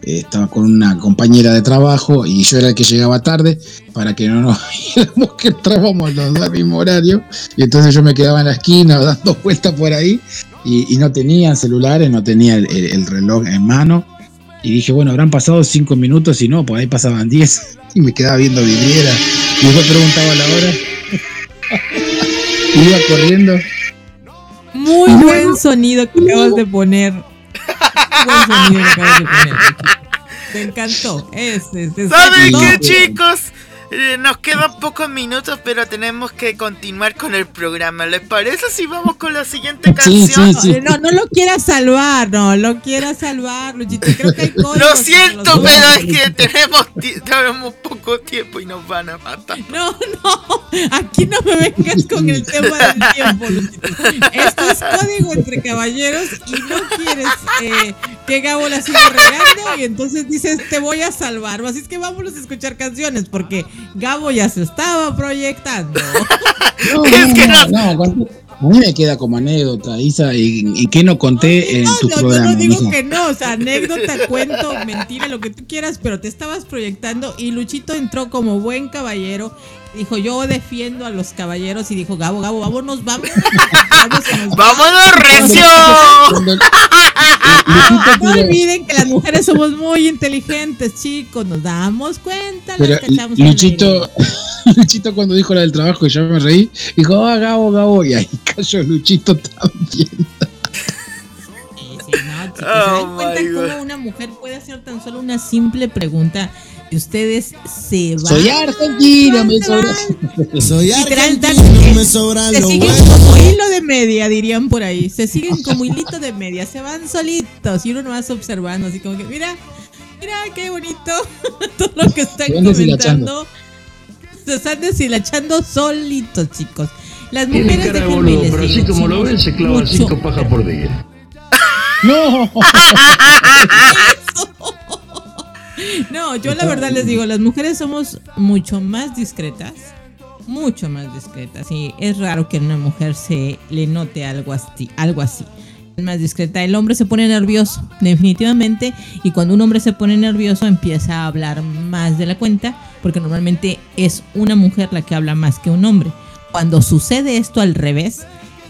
eh, estaba con una compañera de trabajo y yo era el que llegaba tarde para que no nos viéramos que entrábamos los dos al mismo horario. Y entonces yo me quedaba en la esquina dando vueltas por ahí y, y no tenía celulares, no tenía el, el- el reloj en mano. Y dije, bueno, habrán pasado cinco minutos y no, por ahí pasaban diez. Y me quedaba viendo vidriera. Y después preguntaba la hora. Iba corriendo. Muy buen sonido que acabas de poner. Buen sonido que acabas de poner. Me encantó. Ese, ese, ¿Saben qué, chicos? Eh, nos quedan pocos minutos, pero tenemos que continuar con el programa. ¿Les parece si vamos con la siguiente canción? sí, sí. No, no lo quieras salvar, no, lo quieras salvar, Luchito. Creo que hay códigos Lo siento, pero es que tenemos, ti- tenemos poco tiempo y nos van a matar. No, no, aquí no me vengas con el tema del tiempo, Luchito. Esto es código entre caballeros y no quieres eh, que Gabo la siga regando y entonces dices, te voy a salvar. Así es que vámonos a escuchar canciones porque Gabo ya se estaba proyectando. No, Es no, que no, no- a mí me queda como anécdota, Isa, y, y que no conté en No, tu no, yo programa. no digo mija. que no, o sea, anécdota, cuento, mentira, lo que tú quieras, pero te estabas proyectando y Luchito entró como buen caballero. Dijo, yo defiendo a los caballeros y dijo, Gabo, Gabo, vámonos, vamos. vamos se nos va". ¡Vámonos, recio! No olviden que las mujeres somos muy inteligentes, chicos. Nos damos cuenta, Pero Luchito, Luchito cuando dijo la del trabajo y yo me reí, dijo, ah, Gabo, Gabo, y ahí cayó Luchito también. Sí, sí, no, chicos, ¿se Oh, dan cuenta cómo una mujer puede hacer tan solo una simple pregunta y ustedes se van? Soy argentino, me Se sobra. van. Soy argentino, me sobran Se los siguen huevos. como hilo de media, dirían por ahí. Se siguen como hilito de media. Se van solitos y uno nomás observando, así como que, mira, mira qué bonito todo lo que están Se comentando. Se están deshilachando solitos, chicos. Las mujeres cara de boludo, pero así como lo ven, se clavan mucho- cinco pajas por día. No, No, yo la verdad les digo, las mujeres somos mucho más discretas, mucho más discretas. Y es raro que en una mujer se le note algo así, algo así. Es más discreta. El hombre se pone nervioso, definitivamente. Y cuando un hombre se pone nervioso, empieza a hablar más de la cuenta, porque normalmente es una mujer la que habla más que un hombre. Cuando sucede esto al revés,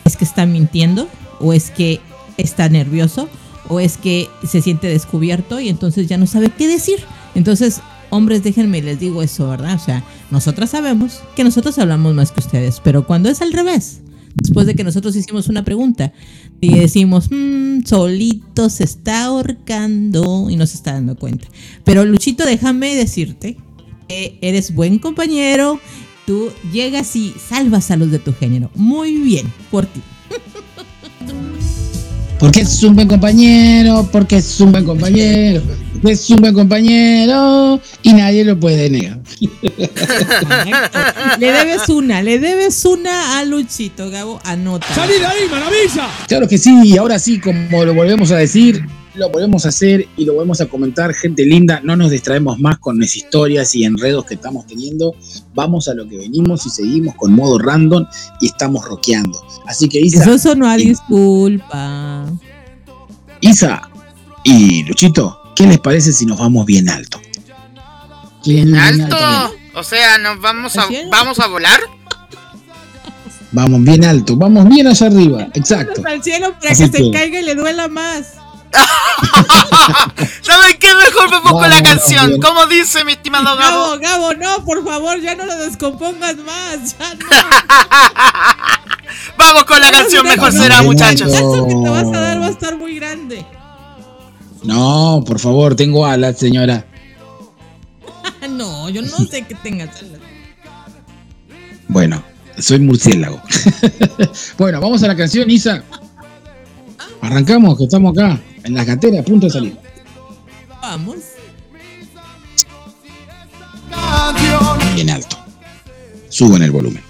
es que está mintiendo, o es que está nervioso, o es que se siente descubierto y entonces ya no sabe qué decir. Entonces, hombres, déjenme les digo eso, ¿verdad? O sea, nosotras sabemos que nosotros hablamos más que ustedes, pero cuando es al revés, después de que nosotros hicimos una pregunta y decimos, "Mm, solito se está ahorcando y no se está dando cuenta. Pero Luchito, déjame decirte que eres buen compañero. Tú llegas y salvas a los de tu género. Muy bien, por ti. Porque es un buen compañero, porque es un buen compañero, porque es un buen compañero y nadie lo puede negar. Le debes una, le debes una a Luchito, Gabo, anota. ¡Salí de ahí, maravilla! Claro que sí, y ahora sí, como lo volvemos a decir, lo volvemos a hacer y lo volvemos a comentar, gente linda, no nos distraemos más con las historias y enredos que estamos teniendo, vamos a lo que venimos y seguimos con modo random y estamos rockeando. Así que Isa, Eso sonó a disculpa. Isa y Luchito, ¿qué les parece si nos vamos bien alto? Bien alto. O sea, nos vamos a, vamos a volar. Vamos bien alto, vamos bien allá arriba, exacto. Al cielo para Así que se caiga y le duela más. ¿Saben qué? Mejor me pongo la canción. bien. ¿Cómo dice mi estimado Gabo, Gabo? Gabo, no, por favor, ya no lo descompongas más. Ya no. Vamos con la canción, mejor será, muchachos. Eso que te vas a dar va a estar muy grande. No, por favor, tengo alas, señora. No, yo no sé que tengas alas. Bueno, soy murciélago. bueno, vamos a la canción, Isa. Arrancamos, que estamos acá, en la cantera, a punto de salir. Vamos. Bien alto. Suban el volumen.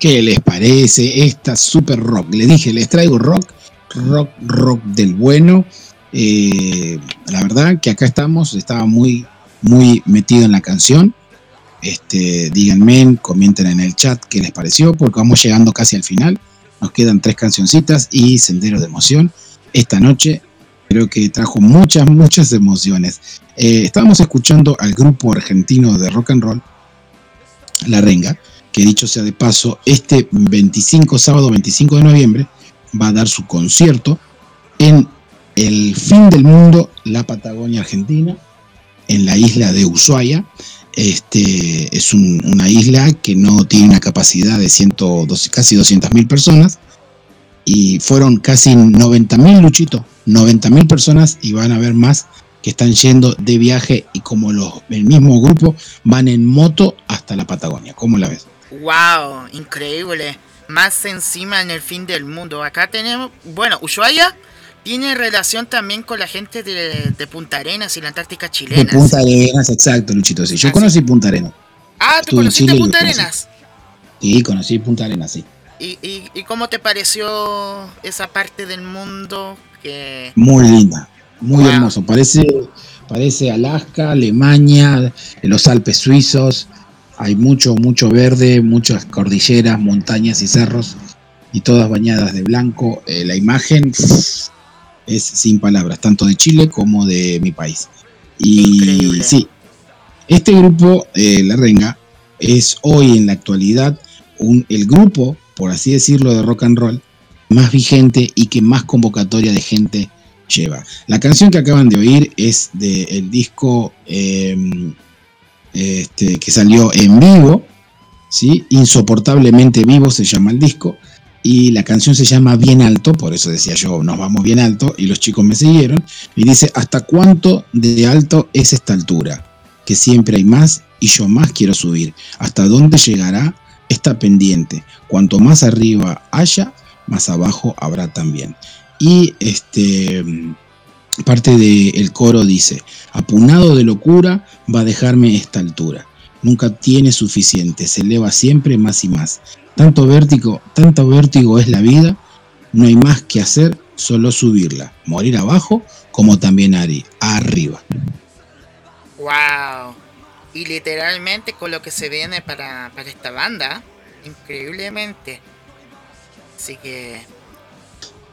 ¿Qué les parece esta super rock? Les dije, les traigo rock, rock, rock del bueno. Eh, la verdad que acá estamos, estaba muy, muy metido en la canción. Este, díganme, comenten en el chat qué les pareció, porque vamos llegando casi al final. Nos quedan tres cancioncitas y Sendero de Emoción. Esta noche creo que trajo muchas, muchas emociones. Eh, estábamos escuchando al grupo argentino de rock and roll, La Renga, que dicho sea de paso, este 25, sábado 25 de noviembre, va a dar su concierto en el fin del mundo, la Patagonia Argentina, en la isla de Ushuaia. Este es un- una isla que no tiene una capacidad de 112, casi 200 mil personas y fueron casi 90 mil luchitos, 90 mil personas y van a haber más que están yendo de viaje y como los, el mismo grupo van en moto hasta la Patagonia. ¿Cómo la ves? Wow, increíble. Más encima en el fin del mundo. Acá tenemos, bueno, Ushuaia tiene relación también con la gente de, de Punta Arenas y la Antártica De chilena. Punta Arenas, exacto, Luchito. Sí, yo Ah, conocí Punta Arenas. Ah, ¿tú Estuve conociste Punta conocí. Arenas? Sí, conocí Punta Arenas, sí. ¿Y, y, y cómo te pareció esa parte del mundo que... Muy linda, muy Wow. hermoso. Parece, parece Alaska, Alemania, los Alpes suizos. Hay mucho, mucho verde, muchas cordilleras, montañas y cerros, y todas bañadas de blanco. Eh, la imagen es sin palabras, tanto de Chile como de mi país. Y Increíble. sí, este grupo, eh, La Renga, es hoy en la actualidad un- el grupo, por así decirlo, de rock and roll más vigente y que más convocatoria de gente lleva. La canción que acaban de oír es del disco eh, este, que salió en vivo, ¿sí? Insoportablemente vivo se llama el disco, y la canción se llama Bien Alto, por eso decía yo, nos vamos bien alto, y los chicos me siguieron, y dice, ¿hasta cuánto de alto es esta altura? Que siempre hay más y yo más quiero subir. ¿Hasta dónde llegará esta pendiente? Cuanto más arriba haya, más abajo habrá también. Y este parte del coro dice, apunado de locura va a dejarme esta altura. Nunca tiene suficiente, se eleva siempre más y más. Tanto vértigo, tanto vértigo es la vida, no hay más que hacer, solo subirla, morir abajo como también ari- arriba. ¡Wow! Y literalmente con lo que se viene para, para esta banda, increíblemente. Así que...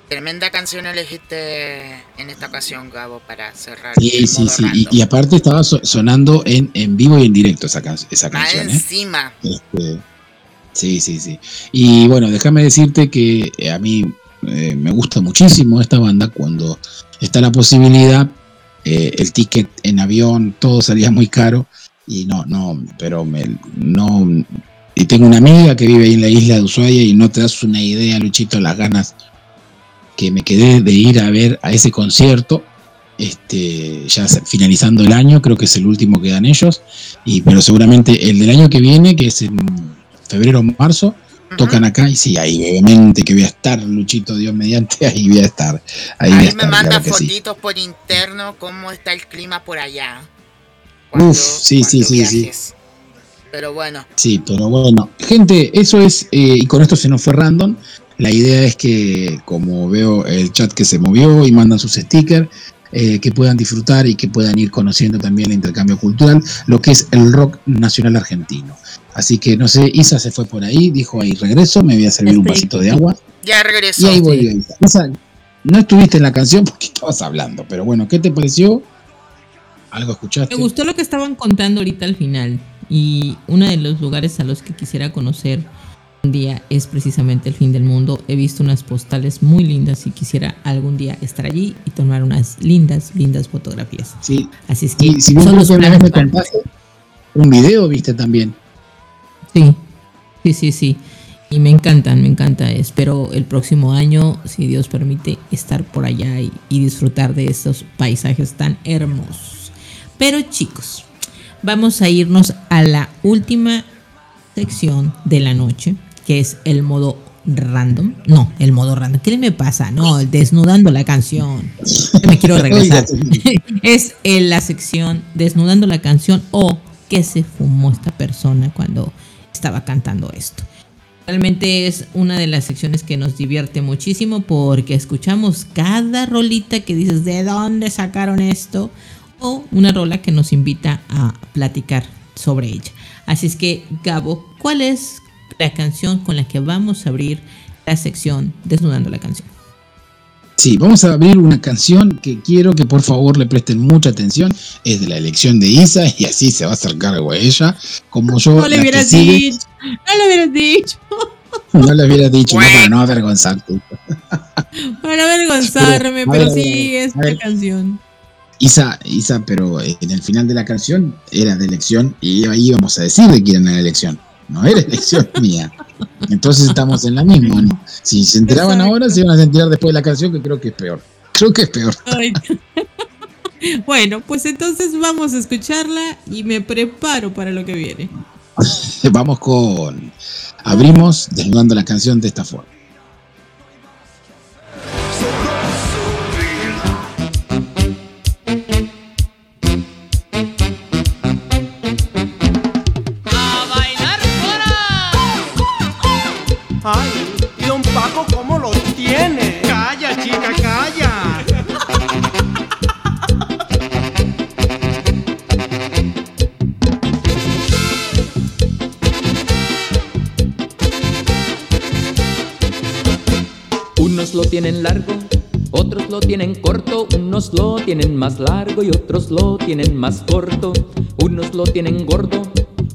Tremenda canción elegiste en esta ocasión, Gabo, para cerrar. Sí, sí, sí. Y, aparte estaba so- sonando en, en vivo y en directo esa, can- esa Más canción. ¿eh? encima. Este, sí, sí, sí. Y bueno, déjame decirte que eh, a mí eh, me gusta muchísimo esta banda cuando está la posibilidad, eh, el ticket en avión, todo salía muy caro y no, no, pero me, no. Y tengo una amiga que vive ahí en la isla de Ushuaia y no te das una idea, Luchito, las ganas que me quedé de ir a ver a ese concierto. Este, ya finalizando el año, creo que es el último que dan ellos, y pero seguramente el del año que viene, que es en febrero o marzo, tocan acá y sí, ahí obviamente que voy a estar, Luchito, Dios mediante, ahí voy a estar. Ahí, a estar, me manda claro sí. fotitos por interno cómo está el clima por allá. Cuando- Uf, sí, sí, sí, sí. Pero bueno, Sí, pero bueno, gente, eso es, eh, y con esto se nos fue random. La idea es que, como veo el chat que se movió y mandan sus stickers, eh, que puedan disfrutar y que puedan ir conociendo también el intercambio cultural, lo que es el rock nacional argentino. Así que no sé, Isa se fue por ahí, dijo ahí regreso, me voy a servir un vasito de agua. ya Y regresó. ahí voy, Isa. Isa, no estuviste en la canción porque estabas hablando, pero bueno, ¿qué te pareció? ¿Algo escuchaste? Me gustó lo que estaban contando ahorita al final. Y uno de los lugares a los que quisiera conocer día es precisamente el fin del mundo. He visto unas postales muy lindas y quisiera algún día estar allí y tomar unas lindas, lindas fotografías. Sí, Así es que si bien son los planes un video viste también. Sí, sí, sí, sí. Y me encantan, me encanta. Espero el próximo año, si Dios permite, estar por allá y, y disfrutar de estos paisajes tan hermosos. Pero chicos, vamos a irnos a la última sección de la noche, que es el modo random. No, el modo random. ¿Qué me pasa? No, desnudando la canción. Me quiero regresar. es en la sección desnudando la canción o qué se fumó esta persona cuando estaba cantando esto. Realmente es una de las secciones que nos divierte muchísimo porque escuchamos cada rolita que dices de dónde sacaron esto o una rola que nos invita a platicar sobre ella. Así es que, Gabo, ¿cuál es la canción con la que vamos a abrir la sección Desnudando la canción? Sí, vamos a abrir una canción que quiero que por favor le presten mucha atención. Es de la elección de Isa y así se va a hacer cargo a ella. Como yo. No le hubieras sigue- dicho. No le hubieras dicho. No le hubiera dicho, no, para no avergonzarte. Para avergonzarme, Pero, a pero ver, sí, a esta ver. canción. Isa, Isa, pero en el final de la canción era de elección y ahí íbamos a decir de quién era la elección. No era elección mía. Entonces estamos en la misma. ¿no? Si se enteraban Exacto. ahora, se iban a enterar después de la canción, que creo que es peor. Creo que es peor. Ay. Bueno, pues entonces vamos a escucharla y me preparo para lo que viene. Vamos con. Abrimos desnudando la canción de esta forma. Tienen largo, otros lo tienen corto, unos lo tienen más largo y otros lo tienen más corto. Unos lo tienen gordo,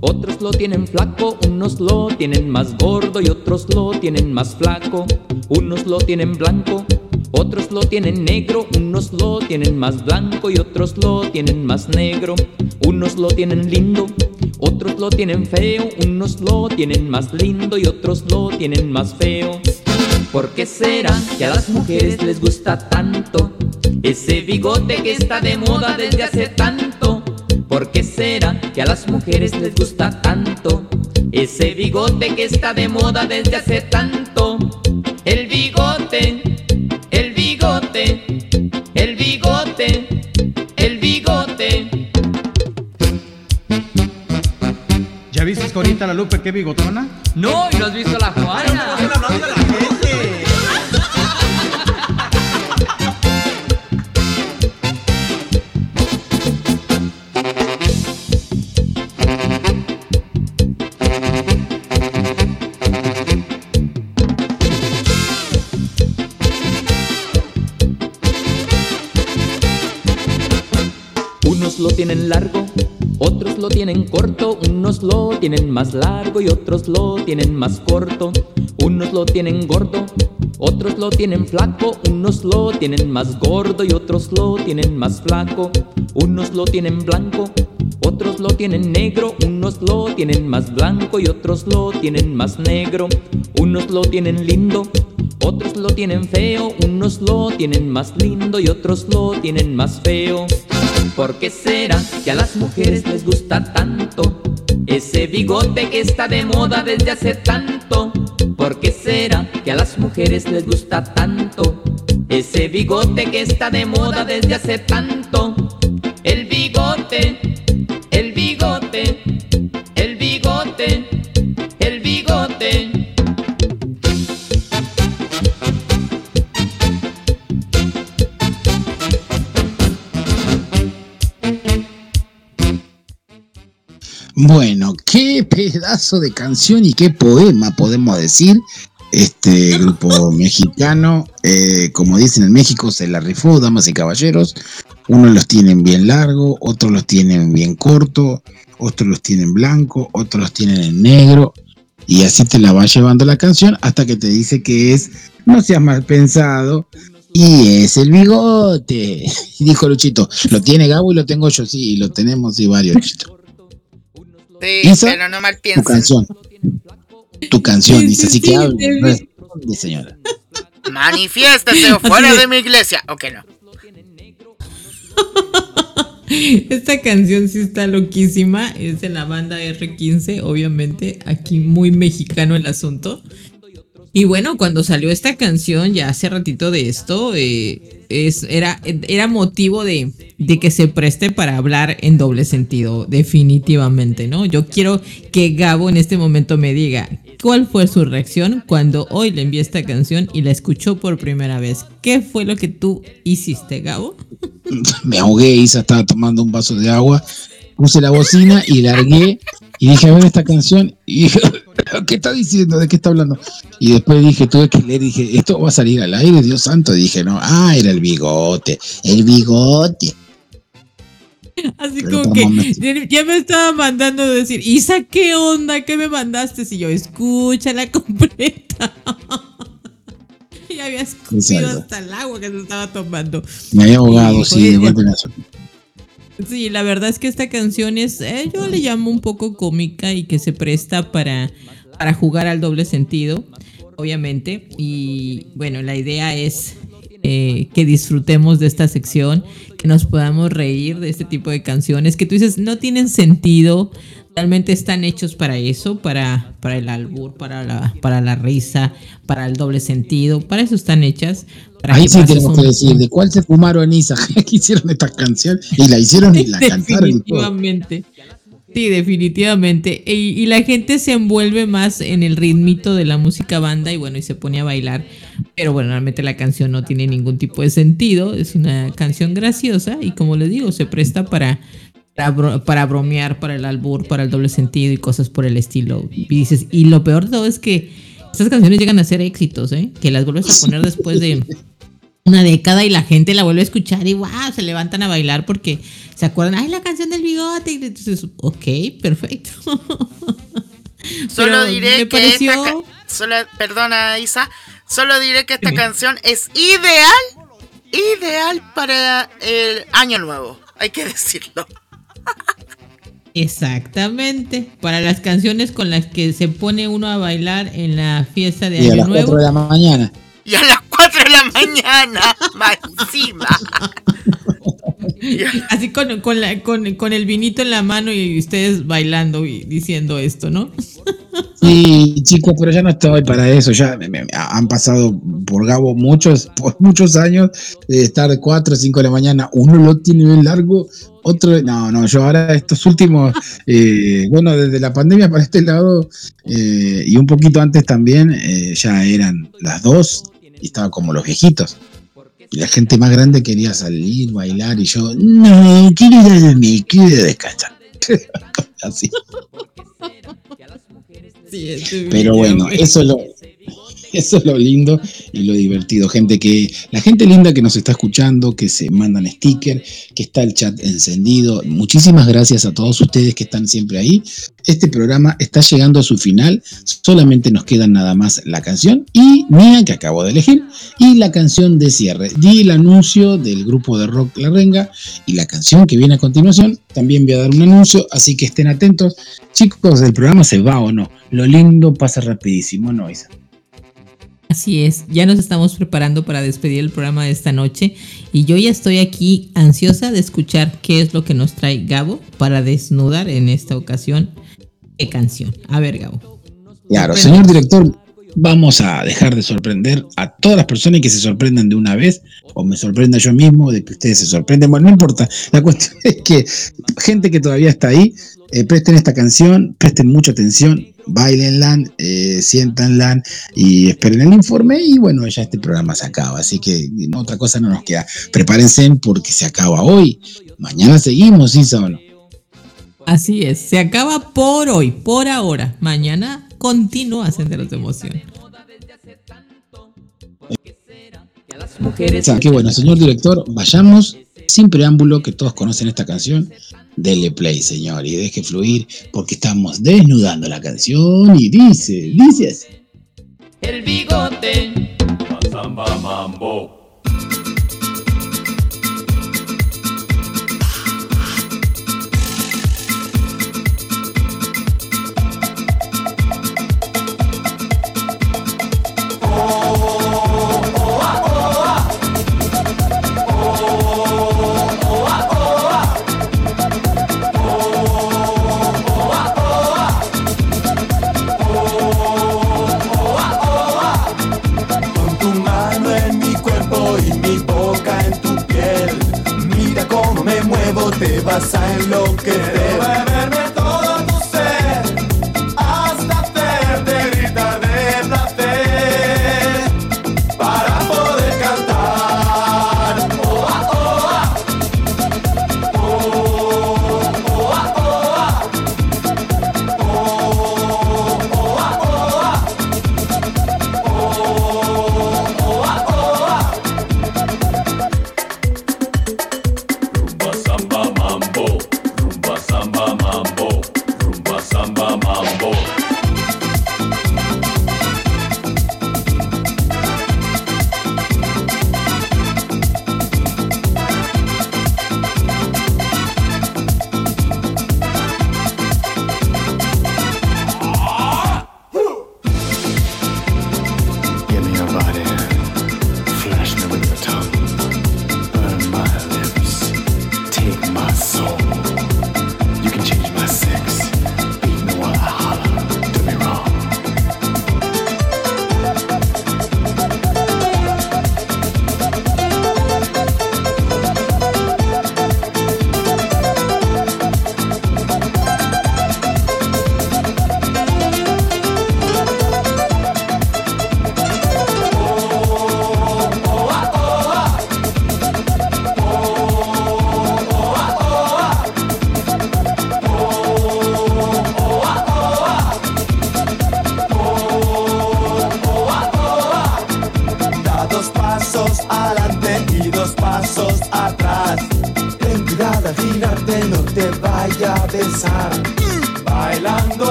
otros lo tienen flaco, unos lo tienen más gordo y otros lo tienen más flaco. Unos lo tienen blanco, otros lo tienen negro, unos lo tienen más blanco y otros lo tienen más negro. Unos lo tienen lindo, otros lo tienen feo, unos lo tienen más lindo y otros lo tienen más feo. ¿Por qué será que a las mujeres les gusta tanto ese bigote que está de moda desde hace tanto? ¿Por qué será que a las mujeres les gusta tanto ese bigote que está de moda desde hace tanto? El bigote, ¿Ya viste ahorita la Lupe qué bigotona? No, ¿y no has visto a la Juana? hablando de la gente. Unos lo tienen largo, otros lo tienen corto, unos lo tienen más largo y otros lo tienen más corto. Unos lo tienen gordo, otros lo tienen flaco, unos lo tienen más gordo y otros lo tienen más flaco. Unos lo tienen blanco, otros lo tienen negro, unos lo tienen más blanco y otros lo tienen más negro. Unos lo tienen lindo, otros lo tienen feo, unos lo tienen más lindo y otros lo tienen más feo. ¿Por qué será que a las mujeres les gusta tanto ese bigote que está de moda desde hace tanto? ¿Por qué será que a las mujeres les gusta tanto ese bigote que está de moda desde hace tanto? El bigote, pedazo de canción y qué poema podemos decir. Este grupo mexicano, eh, como dicen en México, se la rifó, damas y caballeros. Unos los tienen bien largo, otros los tienen bien corto, otros los tienen blanco, otros los tienen en negro. Y así te la va llevando la canción hasta que te dice que es, no seas mal pensado, y es el bigote. Dijo Luchito, lo tiene Gabo y lo tengo yo, sí, lo tenemos y varios. Sí, Isa, pero no mal Tu piensen. canción. Tu canción, Sí, dice, sí, así que hable, responde, señora. Manifiéstese o fuera de- de mi iglesia. ¿O que no? Esta canción sí está loquísima. Es de la banda R15, obviamente. Aquí muy mexicano el asunto. Y bueno, cuando salió esta canción, ya hace ratito de esto, eh, es, era, era motivo de, de, que se preste para hablar en doble sentido, definitivamente, ¿no? Yo quiero que Gabo en este momento me diga cuál fue su reacción cuando hoy le envié esta canción y la escuchó por primera vez. ¿Qué fue lo que tú hiciste, Gabo? Me ahogué, Isa estaba tomando un vaso de agua, puse la bocina y largué y dije, a ver esta canción y dije, ¿qué está diciendo? ¿De qué está hablando? Y después dije, tuve que leer, dije, esto va a salir al aire, Dios santo. Y dije, no, ah, era el bigote, el bigote. Así Pero como que ya me estaba mandando decir, Isa, ¿qué onda? ¿Qué me mandaste? Si yo, escúchala completa. y había escupido hasta el agua que se estaba tomando. Me había ahogado, sí, de Sí, la verdad es que esta canción es, eh, yo le llamo un poco cómica y que se presta para, para jugar al doble sentido, obviamente. Y bueno, la idea es eh, que disfrutemos de esta sección, que nos podamos reír de este tipo de canciones que tú dices no tienen sentido, realmente están hechos para eso, para, para el albur, para la, para la risa, para el doble sentido, para eso están hechas. Ahí sí tenemos que decir, ¿de cuál se fumaron Isa? que hicieron esta canción y la hicieron y la cantaron. Definitivamente. Sí, definitivamente. Y, y, la gente se envuelve más en el ritmito de la música banda y bueno, y se pone a bailar. Pero bueno, realmente la canción no tiene ningún tipo de sentido. Es una canción graciosa y como les digo, se presta para para, bromear, para el albur, para el doble sentido y cosas por el estilo. Y dices, y lo peor de todo es que estas canciones llegan a ser éxitos, ¿eh? Que las vuelves a poner después de una década y la gente la vuelve a escuchar y wow, se levantan a bailar porque se acuerdan, ay, la canción del bigote. Y entonces, ok, perfecto. Solo diré que esta solo, perdona Isa, solo diré que esta canción es ideal, ideal para el año nuevo, hay que decirlo. Exactamente, para las canciones con las que se pone uno a bailar en la fiesta de Año Nuevo. Y a las 4 de la mañana. Y a las 4 de la mañana, más encima. Así con, con, la, con, con, el vinito en la mano y ustedes bailando y diciendo esto, ¿no? Sí, chicos, pero ya no estoy para eso. Ya me, han pasado por Gabo muchos, por muchos años de estar de 4 o 5 de la mañana. Uno lo tiene bien largo, otro. No, no, yo ahora estos últimos, eh, bueno, desde la pandemia para este lado eh, y un poquito antes también, eh, ya eran las dos y estaba como los viejitos. Y la gente más grande quería salir, bailar, y yo, no, quiero ir a dormir, quiero descansar. Así. Pero bueno, eso es lo, Eso es lo lindo y lo divertido. Gente que, la gente linda que nos está escuchando, que se mandan sticker, que está el chat encendido. Muchísimas gracias a todos ustedes que están siempre ahí. Este programa está llegando a su final. Solamente nos quedan nada más la canción y mía que acabo de elegir y la canción de cierre. Di el anuncio del grupo de rock La Renga y la canción que viene a continuación. También voy a dar un anuncio, así que estén atentos. Chicos, el programa se va o no. Lo lindo pasa rapidísimo, ¿no, Isa? Así es, ya nos estamos preparando para despedir el programa de esta noche y yo ya estoy aquí ansiosa de escuchar qué es lo que nos trae Gabo para desnudar en esta ocasión. ¿Qué canción? A ver, Gabo. Claro, señor director, vamos a dejar de sorprender a todas las personas que se sorprendan de una vez, o me sorprenda yo mismo de que ustedes se sorprenden. Bueno, no importa. La cuestión es que gente que todavía está ahí, eh, presten esta canción, presten mucha atención, bailenla, eh, siéntanla y esperen el informe y bueno, ya este programa se acaba, así que otra cosa no nos queda. Prepárense porque se acaba hoy. Mañana seguimos, ¿sí o no? Así es, se acaba por hoy, por ahora. Mañana continúa Senderos de Emoción. O sea, qué bueno, señor director, vayamos sin preámbulo, que todos conocen esta canción. Dele play, señor, y deje fluir, porque estamos desnudando la canción y dice, dice así. El bigote. mambo. pasa en vas a enloquecer.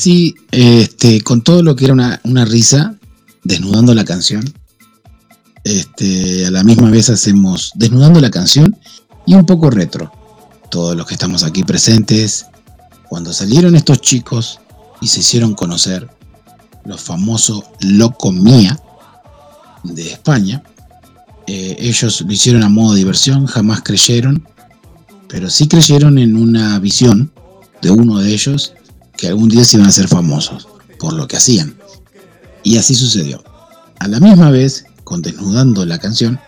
Así, este, con todo lo que era una, una risa, desnudando la canción, este, a la misma vez hacemos desnudando la canción y un poco retro. Todos los que estamos aquí presentes, cuando salieron estos chicos y se hicieron conocer, los famosos Loco Mía de España, eh, ellos lo hicieron a modo de diversión, jamás creyeron, pero sí creyeron en una visión de uno de ellos que algún día se iban a ser famosos por lo que hacían. Y así sucedió. A la misma vez, con Desnudando la canción,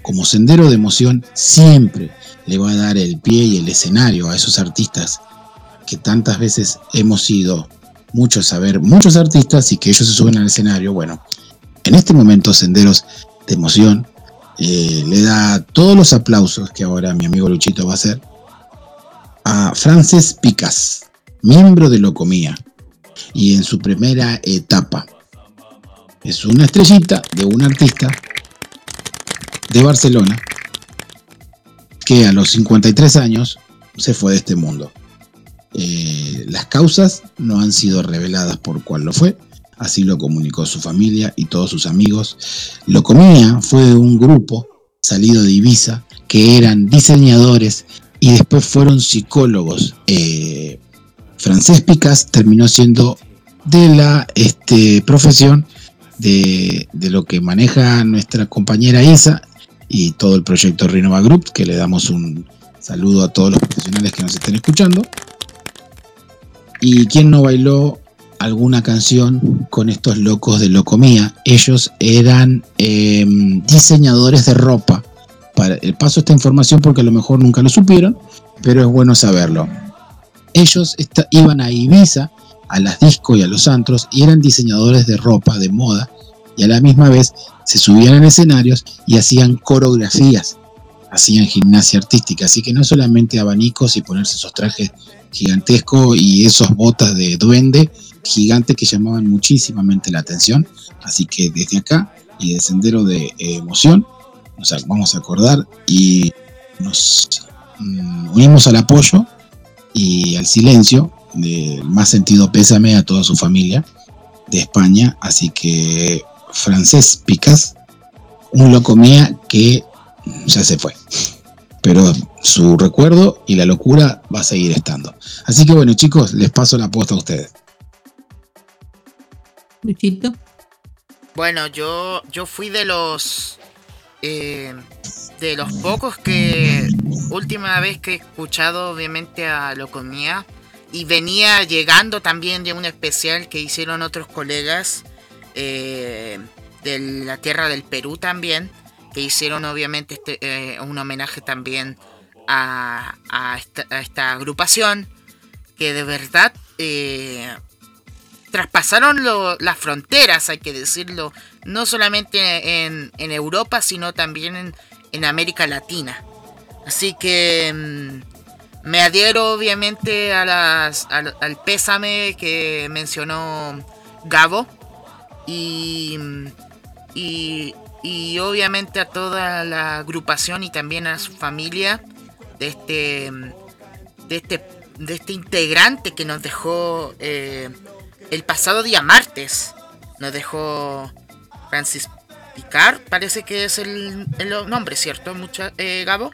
como sendero de emoción, siempre le va a dar el pie y el escenario a esos artistas que tantas veces hemos ido muchos a ver, muchos artistas y que ellos se suben al escenario. Bueno, en este momento, Senderos de Emoción eh, le da todos los aplausos que ahora mi amigo Luchito va a hacer a Frances Picas, miembro de Locomía, y en su primera etapa. Es una estrellita de un artista de Barcelona que a los 53 años se fue de este mundo. Eh, las causas no han sido reveladas por cuál lo fue, así lo comunicó su familia y todos sus amigos. Locomía fue un grupo salido de Ibiza que eran diseñadores y después fueron psicólogos. Eh, Francés Picas terminó siendo de la este, profesión de, de lo que maneja nuestra compañera Isa y todo el proyecto Renova Group, que le damos un saludo a todos los profesionales que nos estén escuchando. ¿Y quién no bailó alguna canción con estos locos de Locomía? Ellos eran eh, diseñadores de ropa. Para, paso esta información porque a lo mejor nunca lo supieron, pero es bueno saberlo. Ellos iban a Ibiza, a las discos y a los antros, y eran diseñadores de ropa, de moda, y a la misma vez se subían en escenarios y hacían coreografías, hacían gimnasia artística, así que no solamente abanicos y ponerse esos trajes gigantescos y esos botas de duende gigantes que llamaban muchísimamente la atención, así que desde acá y de Sendero de eh, Emoción nos vamos a acordar y nos mm, unimos al apoyo y al silencio de más sentido pésame a toda su familia de España, así que Francés Picas, un loco mía que ya se fue. Pero su recuerdo y la locura va a seguir estando. Así que bueno, chicos, les paso la posta a ustedes. Luchito. Bueno, yo, yo fui de los eh, de los pocos que última vez que he escuchado obviamente a Locomía y venía llegando también de un especial que hicieron otros colegas eh, de la tierra del Perú también que hicieron obviamente este, eh, un homenaje también a, a esta, agrupación que de verdad eh, traspasaron las fronteras, hay que decirlo, no solamente en, en Europa, sino también en, en América Latina. Así que mm, me adhiero obviamente a las, al, pésame que mencionó Gabo y, y, y obviamente a toda la agrupación y también a su familia de este, de este, de este integrante que nos dejó eh, el pasado día martes. Nos dejó Francis Picard, parece que es el, el nombre, ¿cierto? Mucha, eh, Gabo.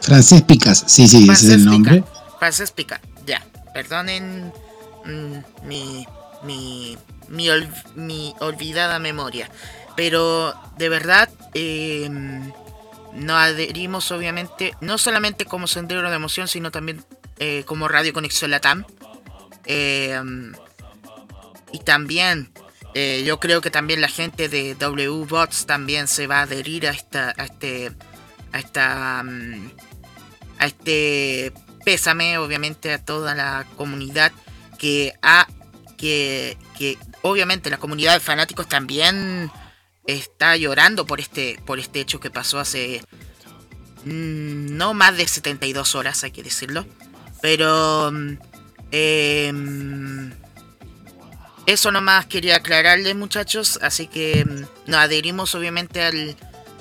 Francés Picas, sí, sí, ese es el nombre. Francis Picard, ya. Perdonen mm, mi, mi, mi, mi olvidada memoria. Pero de verdad, eh, nos adherimos obviamente, no solamente como Sendero de Emoción, sino también eh, como Radio Conexión Latam. Eh, y también, eh, yo creo que también la gente de W-Bots también se va a adherir a esta, a este, a esta, mm, a este pésame, obviamente, a toda la comunidad que ha, que, que obviamente la comunidad de fanáticos también está llorando por este, por este hecho que pasó hace mm, no más de 72 horas, hay que decirlo. Pero mm, em, eso nomás quería aclararles muchachos, así que mm, nos adherimos obviamente al,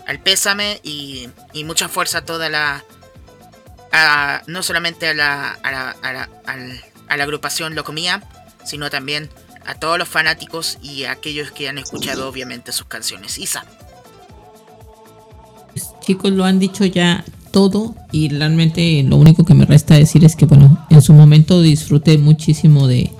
al pésame y, y, mucha fuerza a toda la... A, no solamente a la, a la, a la, a la agrupación Locomía, sino también a todos los fanáticos y a aquellos que han escuchado obviamente sus canciones. Isa. Chicos, lo han dicho ya todo y realmente lo único que me resta decir es que bueno, en su momento disfruté muchísimo de,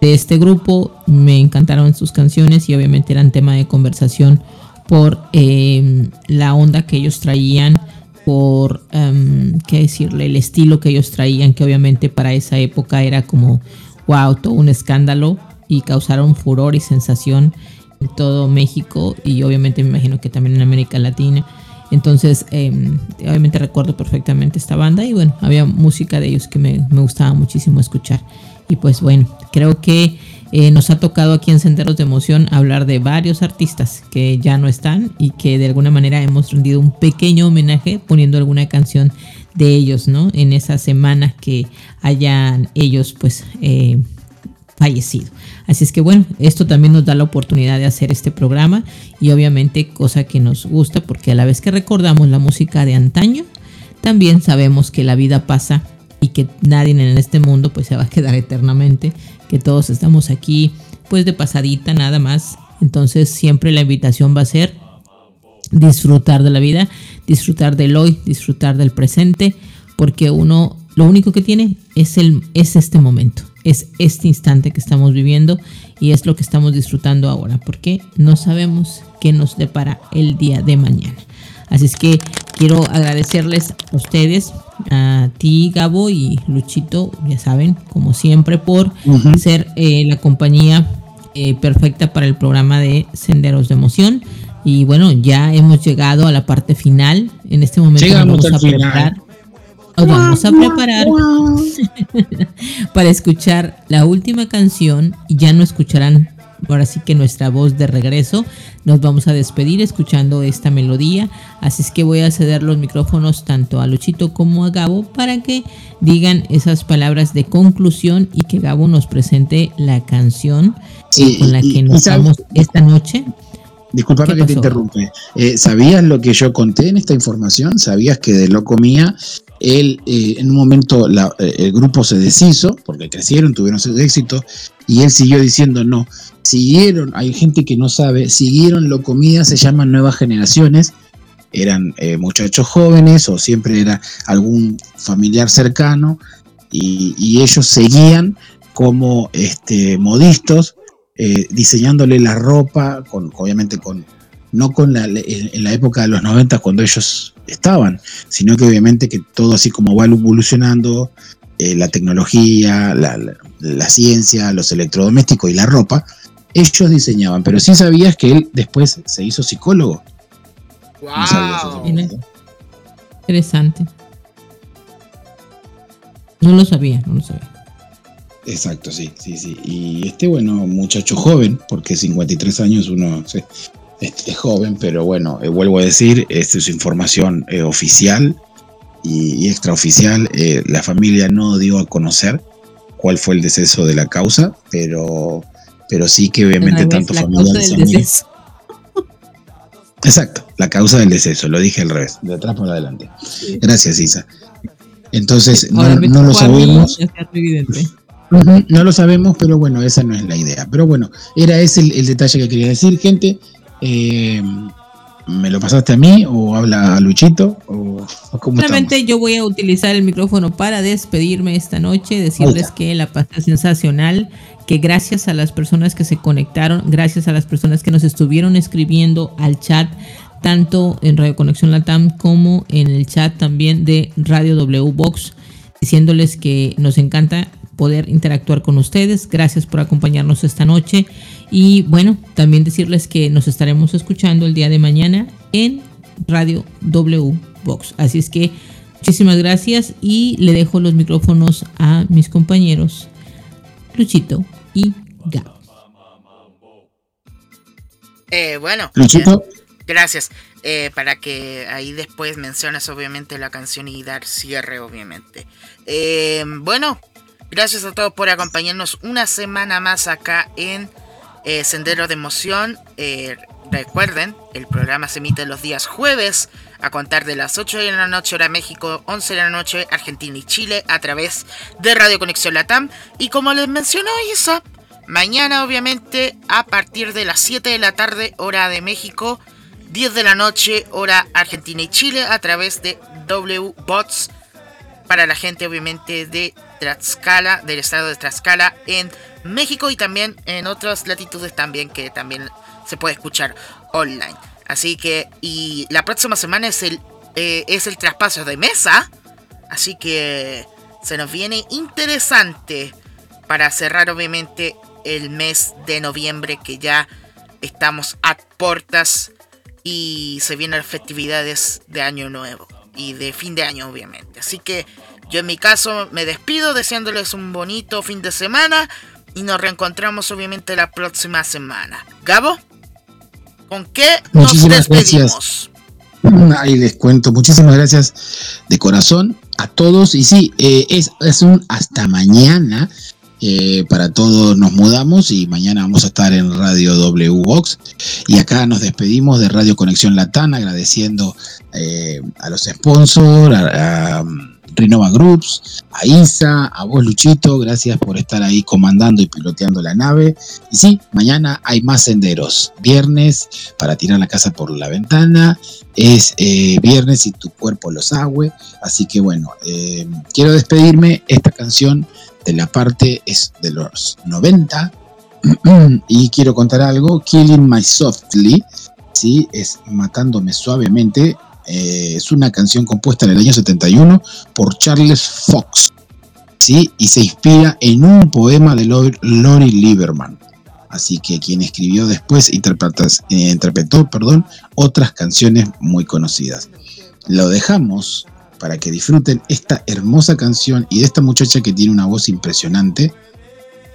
de este grupo, me encantaron sus canciones y obviamente eran tema de conversación por eh, la onda que ellos traían, por, um, qué decirle, el estilo que ellos traían, que obviamente para esa época era como, wow, todo un escándalo y causaron furor y sensación en todo México y obviamente me imagino que también en América Latina. Entonces, eh, obviamente recuerdo perfectamente esta banda y bueno, había música de ellos que me, me gustaba muchísimo escuchar. Y pues bueno, creo que eh, nos ha tocado aquí en Senderos de Emoción hablar de varios artistas que ya no están y que de alguna manera hemos rendido un pequeño homenaje poniendo alguna canción de ellos, ¿no? En esa semana que hayan ellos pues eh, fallecido. Así es que bueno, esto también nos da la oportunidad de hacer este programa y obviamente cosa que nos gusta porque a la vez que recordamos la música de antaño, también sabemos que la vida pasa y que nadie en este mundo pues se va a quedar eternamente, que todos estamos aquí pues de pasadita nada más. Entonces siempre la invitación va a ser disfrutar de la vida, disfrutar del hoy, disfrutar del presente, porque uno lo único que tiene es el es este momento, es este instante que estamos viviendo y es lo que estamos disfrutando ahora, porque no sabemos qué nos depara el día de mañana. Así es que quiero agradecerles a ustedes, a ti Gabo y Luchito, ya saben, como siempre, por uh -huh. ser eh, la compañía eh, perfecta para el programa de Senderos de Emoción. Y bueno, ya hemos llegado a la parte final. En este momento Llegamos vamos a preparar. Final. Nos vamos a preparar para escuchar la última canción y ya no escucharán ahora sí que nuestra voz de regreso. Nos vamos a despedir escuchando esta melodía. Así es que voy a ceder los micrófonos tanto a Luchito como a Gabo para que digan esas palabras de conclusión y que Gabo nos presente la canción sí, con la y, que nos vamos esta noche. Disculpame que te interrumpe. Eh, ¿Sabías lo que yo conté en esta información? ¿Sabías que de Loco Mía él eh, en un momento la, eh, el grupo se deshizo porque crecieron, tuvieron éxito y él siguió diciendo no. Siguieron, hay gente que no sabe, siguieron lo comida, se llaman nuevas generaciones, eran eh, muchachos jóvenes o siempre era algún familiar cercano y, ellos seguían como este, modistos, eh, diseñándole la ropa, con, obviamente con, no con la, en la época de los 90 cuando ellos estaban, sino que obviamente que todo así como va evolucionando, eh, la tecnología, la, ciencia, los electrodomésticos y la ropa, ellos diseñaban, pero sí sabías que él después se hizo psicólogo. Wow. No Interesante. No lo sabía, no lo sabía. Exacto, sí, sí, sí. Y este, bueno, muchacho joven, porque 53 años uno sí, es, es, joven, pero bueno, eh, vuelvo a decir, esta es información eh, oficial y, y extraoficial. Eh, la familia no dio a conocer cuál fue el deceso de la causa, pero, pero sí que obviamente Al tanto deceso. Exacto, la causa del deceso, lo dije al revés, de atrás por adelante. Gracias, Isa. Entonces, no, no lo sabemos. No lo sabemos, pero bueno, esa no es la idea. Pero bueno, era ese el, el detalle que quería decir, gente. Eh, ¿Me lo pasaste a mí o habla Luchito? O, Solamente yo voy a utilizar el micrófono para despedirme esta noche, decirles que la pasta sensacional, que gracias a las personas que se conectaron, gracias a las personas que nos estuvieron escribiendo al chat, tanto en Radio Conexión Latam como en el chat también de Radio W Box, diciéndoles que nos encanta poder interactuar con ustedes. Gracias por acompañarnos esta noche. Y bueno, también decirles que nos estaremos escuchando el día de mañana en Radio W Box. Así es que muchísimas gracias y le dejo los micrófonos a mis compañeros Luchito y Gab. Eh, bueno, Luchito. gracias. Eh, para que ahí después menciones obviamente la canción y dar cierre obviamente. Eh, bueno, gracias a todos por acompañarnos una semana más acá en eh, Sendero de Emoción. Eh, recuerden, el programa se emite los días jueves a contar de las 8 de la noche hora México, 11 de la noche Argentina y Chile a través de Radio Conexión Latam. Y como les mencionó Isa, mañana obviamente a partir de las 7 de la tarde hora de México, 10 de la noche hora Argentina y Chile a través de W-Bots para la gente obviamente de Tlaxcala, del estado de Tlaxcala en México y también en otras latitudes también que también se puede escuchar online. Así que, y la próxima semana es el, eh, es el traspaso de mesa. Así que se nos viene interesante para cerrar obviamente el mes de noviembre que ya estamos a puertas y se vienen las festividades de año nuevo y de fin de año obviamente. Así que yo en mi caso me despido deseándoles un bonito fin de semana y nos reencontramos obviamente la próxima semana. Gabo, ¿con qué nos Muchísimas despedimos? gracias. Ahí les cuento. Muchísimas gracias de corazón a todos. Y sí, eh, es, es un hasta mañana. eh, para todos nos mudamos y mañana vamos a estar en Radio W Box. Y acá nos despedimos de Radio Conexión Latán, agradeciendo eh, a los sponsors, a, a Renova Groups, a Isa, a vos Luchito, gracias por estar ahí comandando y piloteando la nave. Y sí, mañana hay más senderos. Viernes para tirar la casa por la ventana. Es eh, viernes y tu cuerpo lo sabe. Así que bueno, eh, quiero despedirme. Esta canción de la parte es de los 90. y quiero contar algo. Killing My Softly. Sí, es matándome suavemente. Eh, es una canción compuesta en el año 71 por Charles Fox. ¿sí? Y se inspira en un poema de Lor- Lori Lieberman. Así que quien escribió después eh, interpretó perdón, otras canciones muy conocidas. Lo dejamos para que disfruten esta hermosa canción y de esta muchacha que tiene una voz impresionante.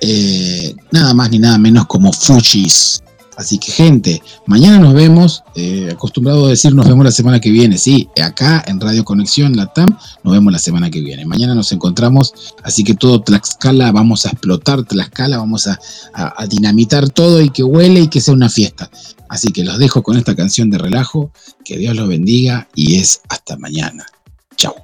eh, nada más ni nada menos como Fujis. Así que gente, mañana nos vemos, eh, acostumbrado a decir nos vemos la semana que viene, sí, acá en Radio Conexión Latam nos vemos la semana que viene. Mañana nos encontramos, así que todo Tlaxcala, vamos a explotar Tlaxcala, vamos a, a- a dinamitar todo y que huele y que sea una fiesta. Así que los dejo con esta canción de relajo, que Dios los bendiga y es hasta mañana. Chao.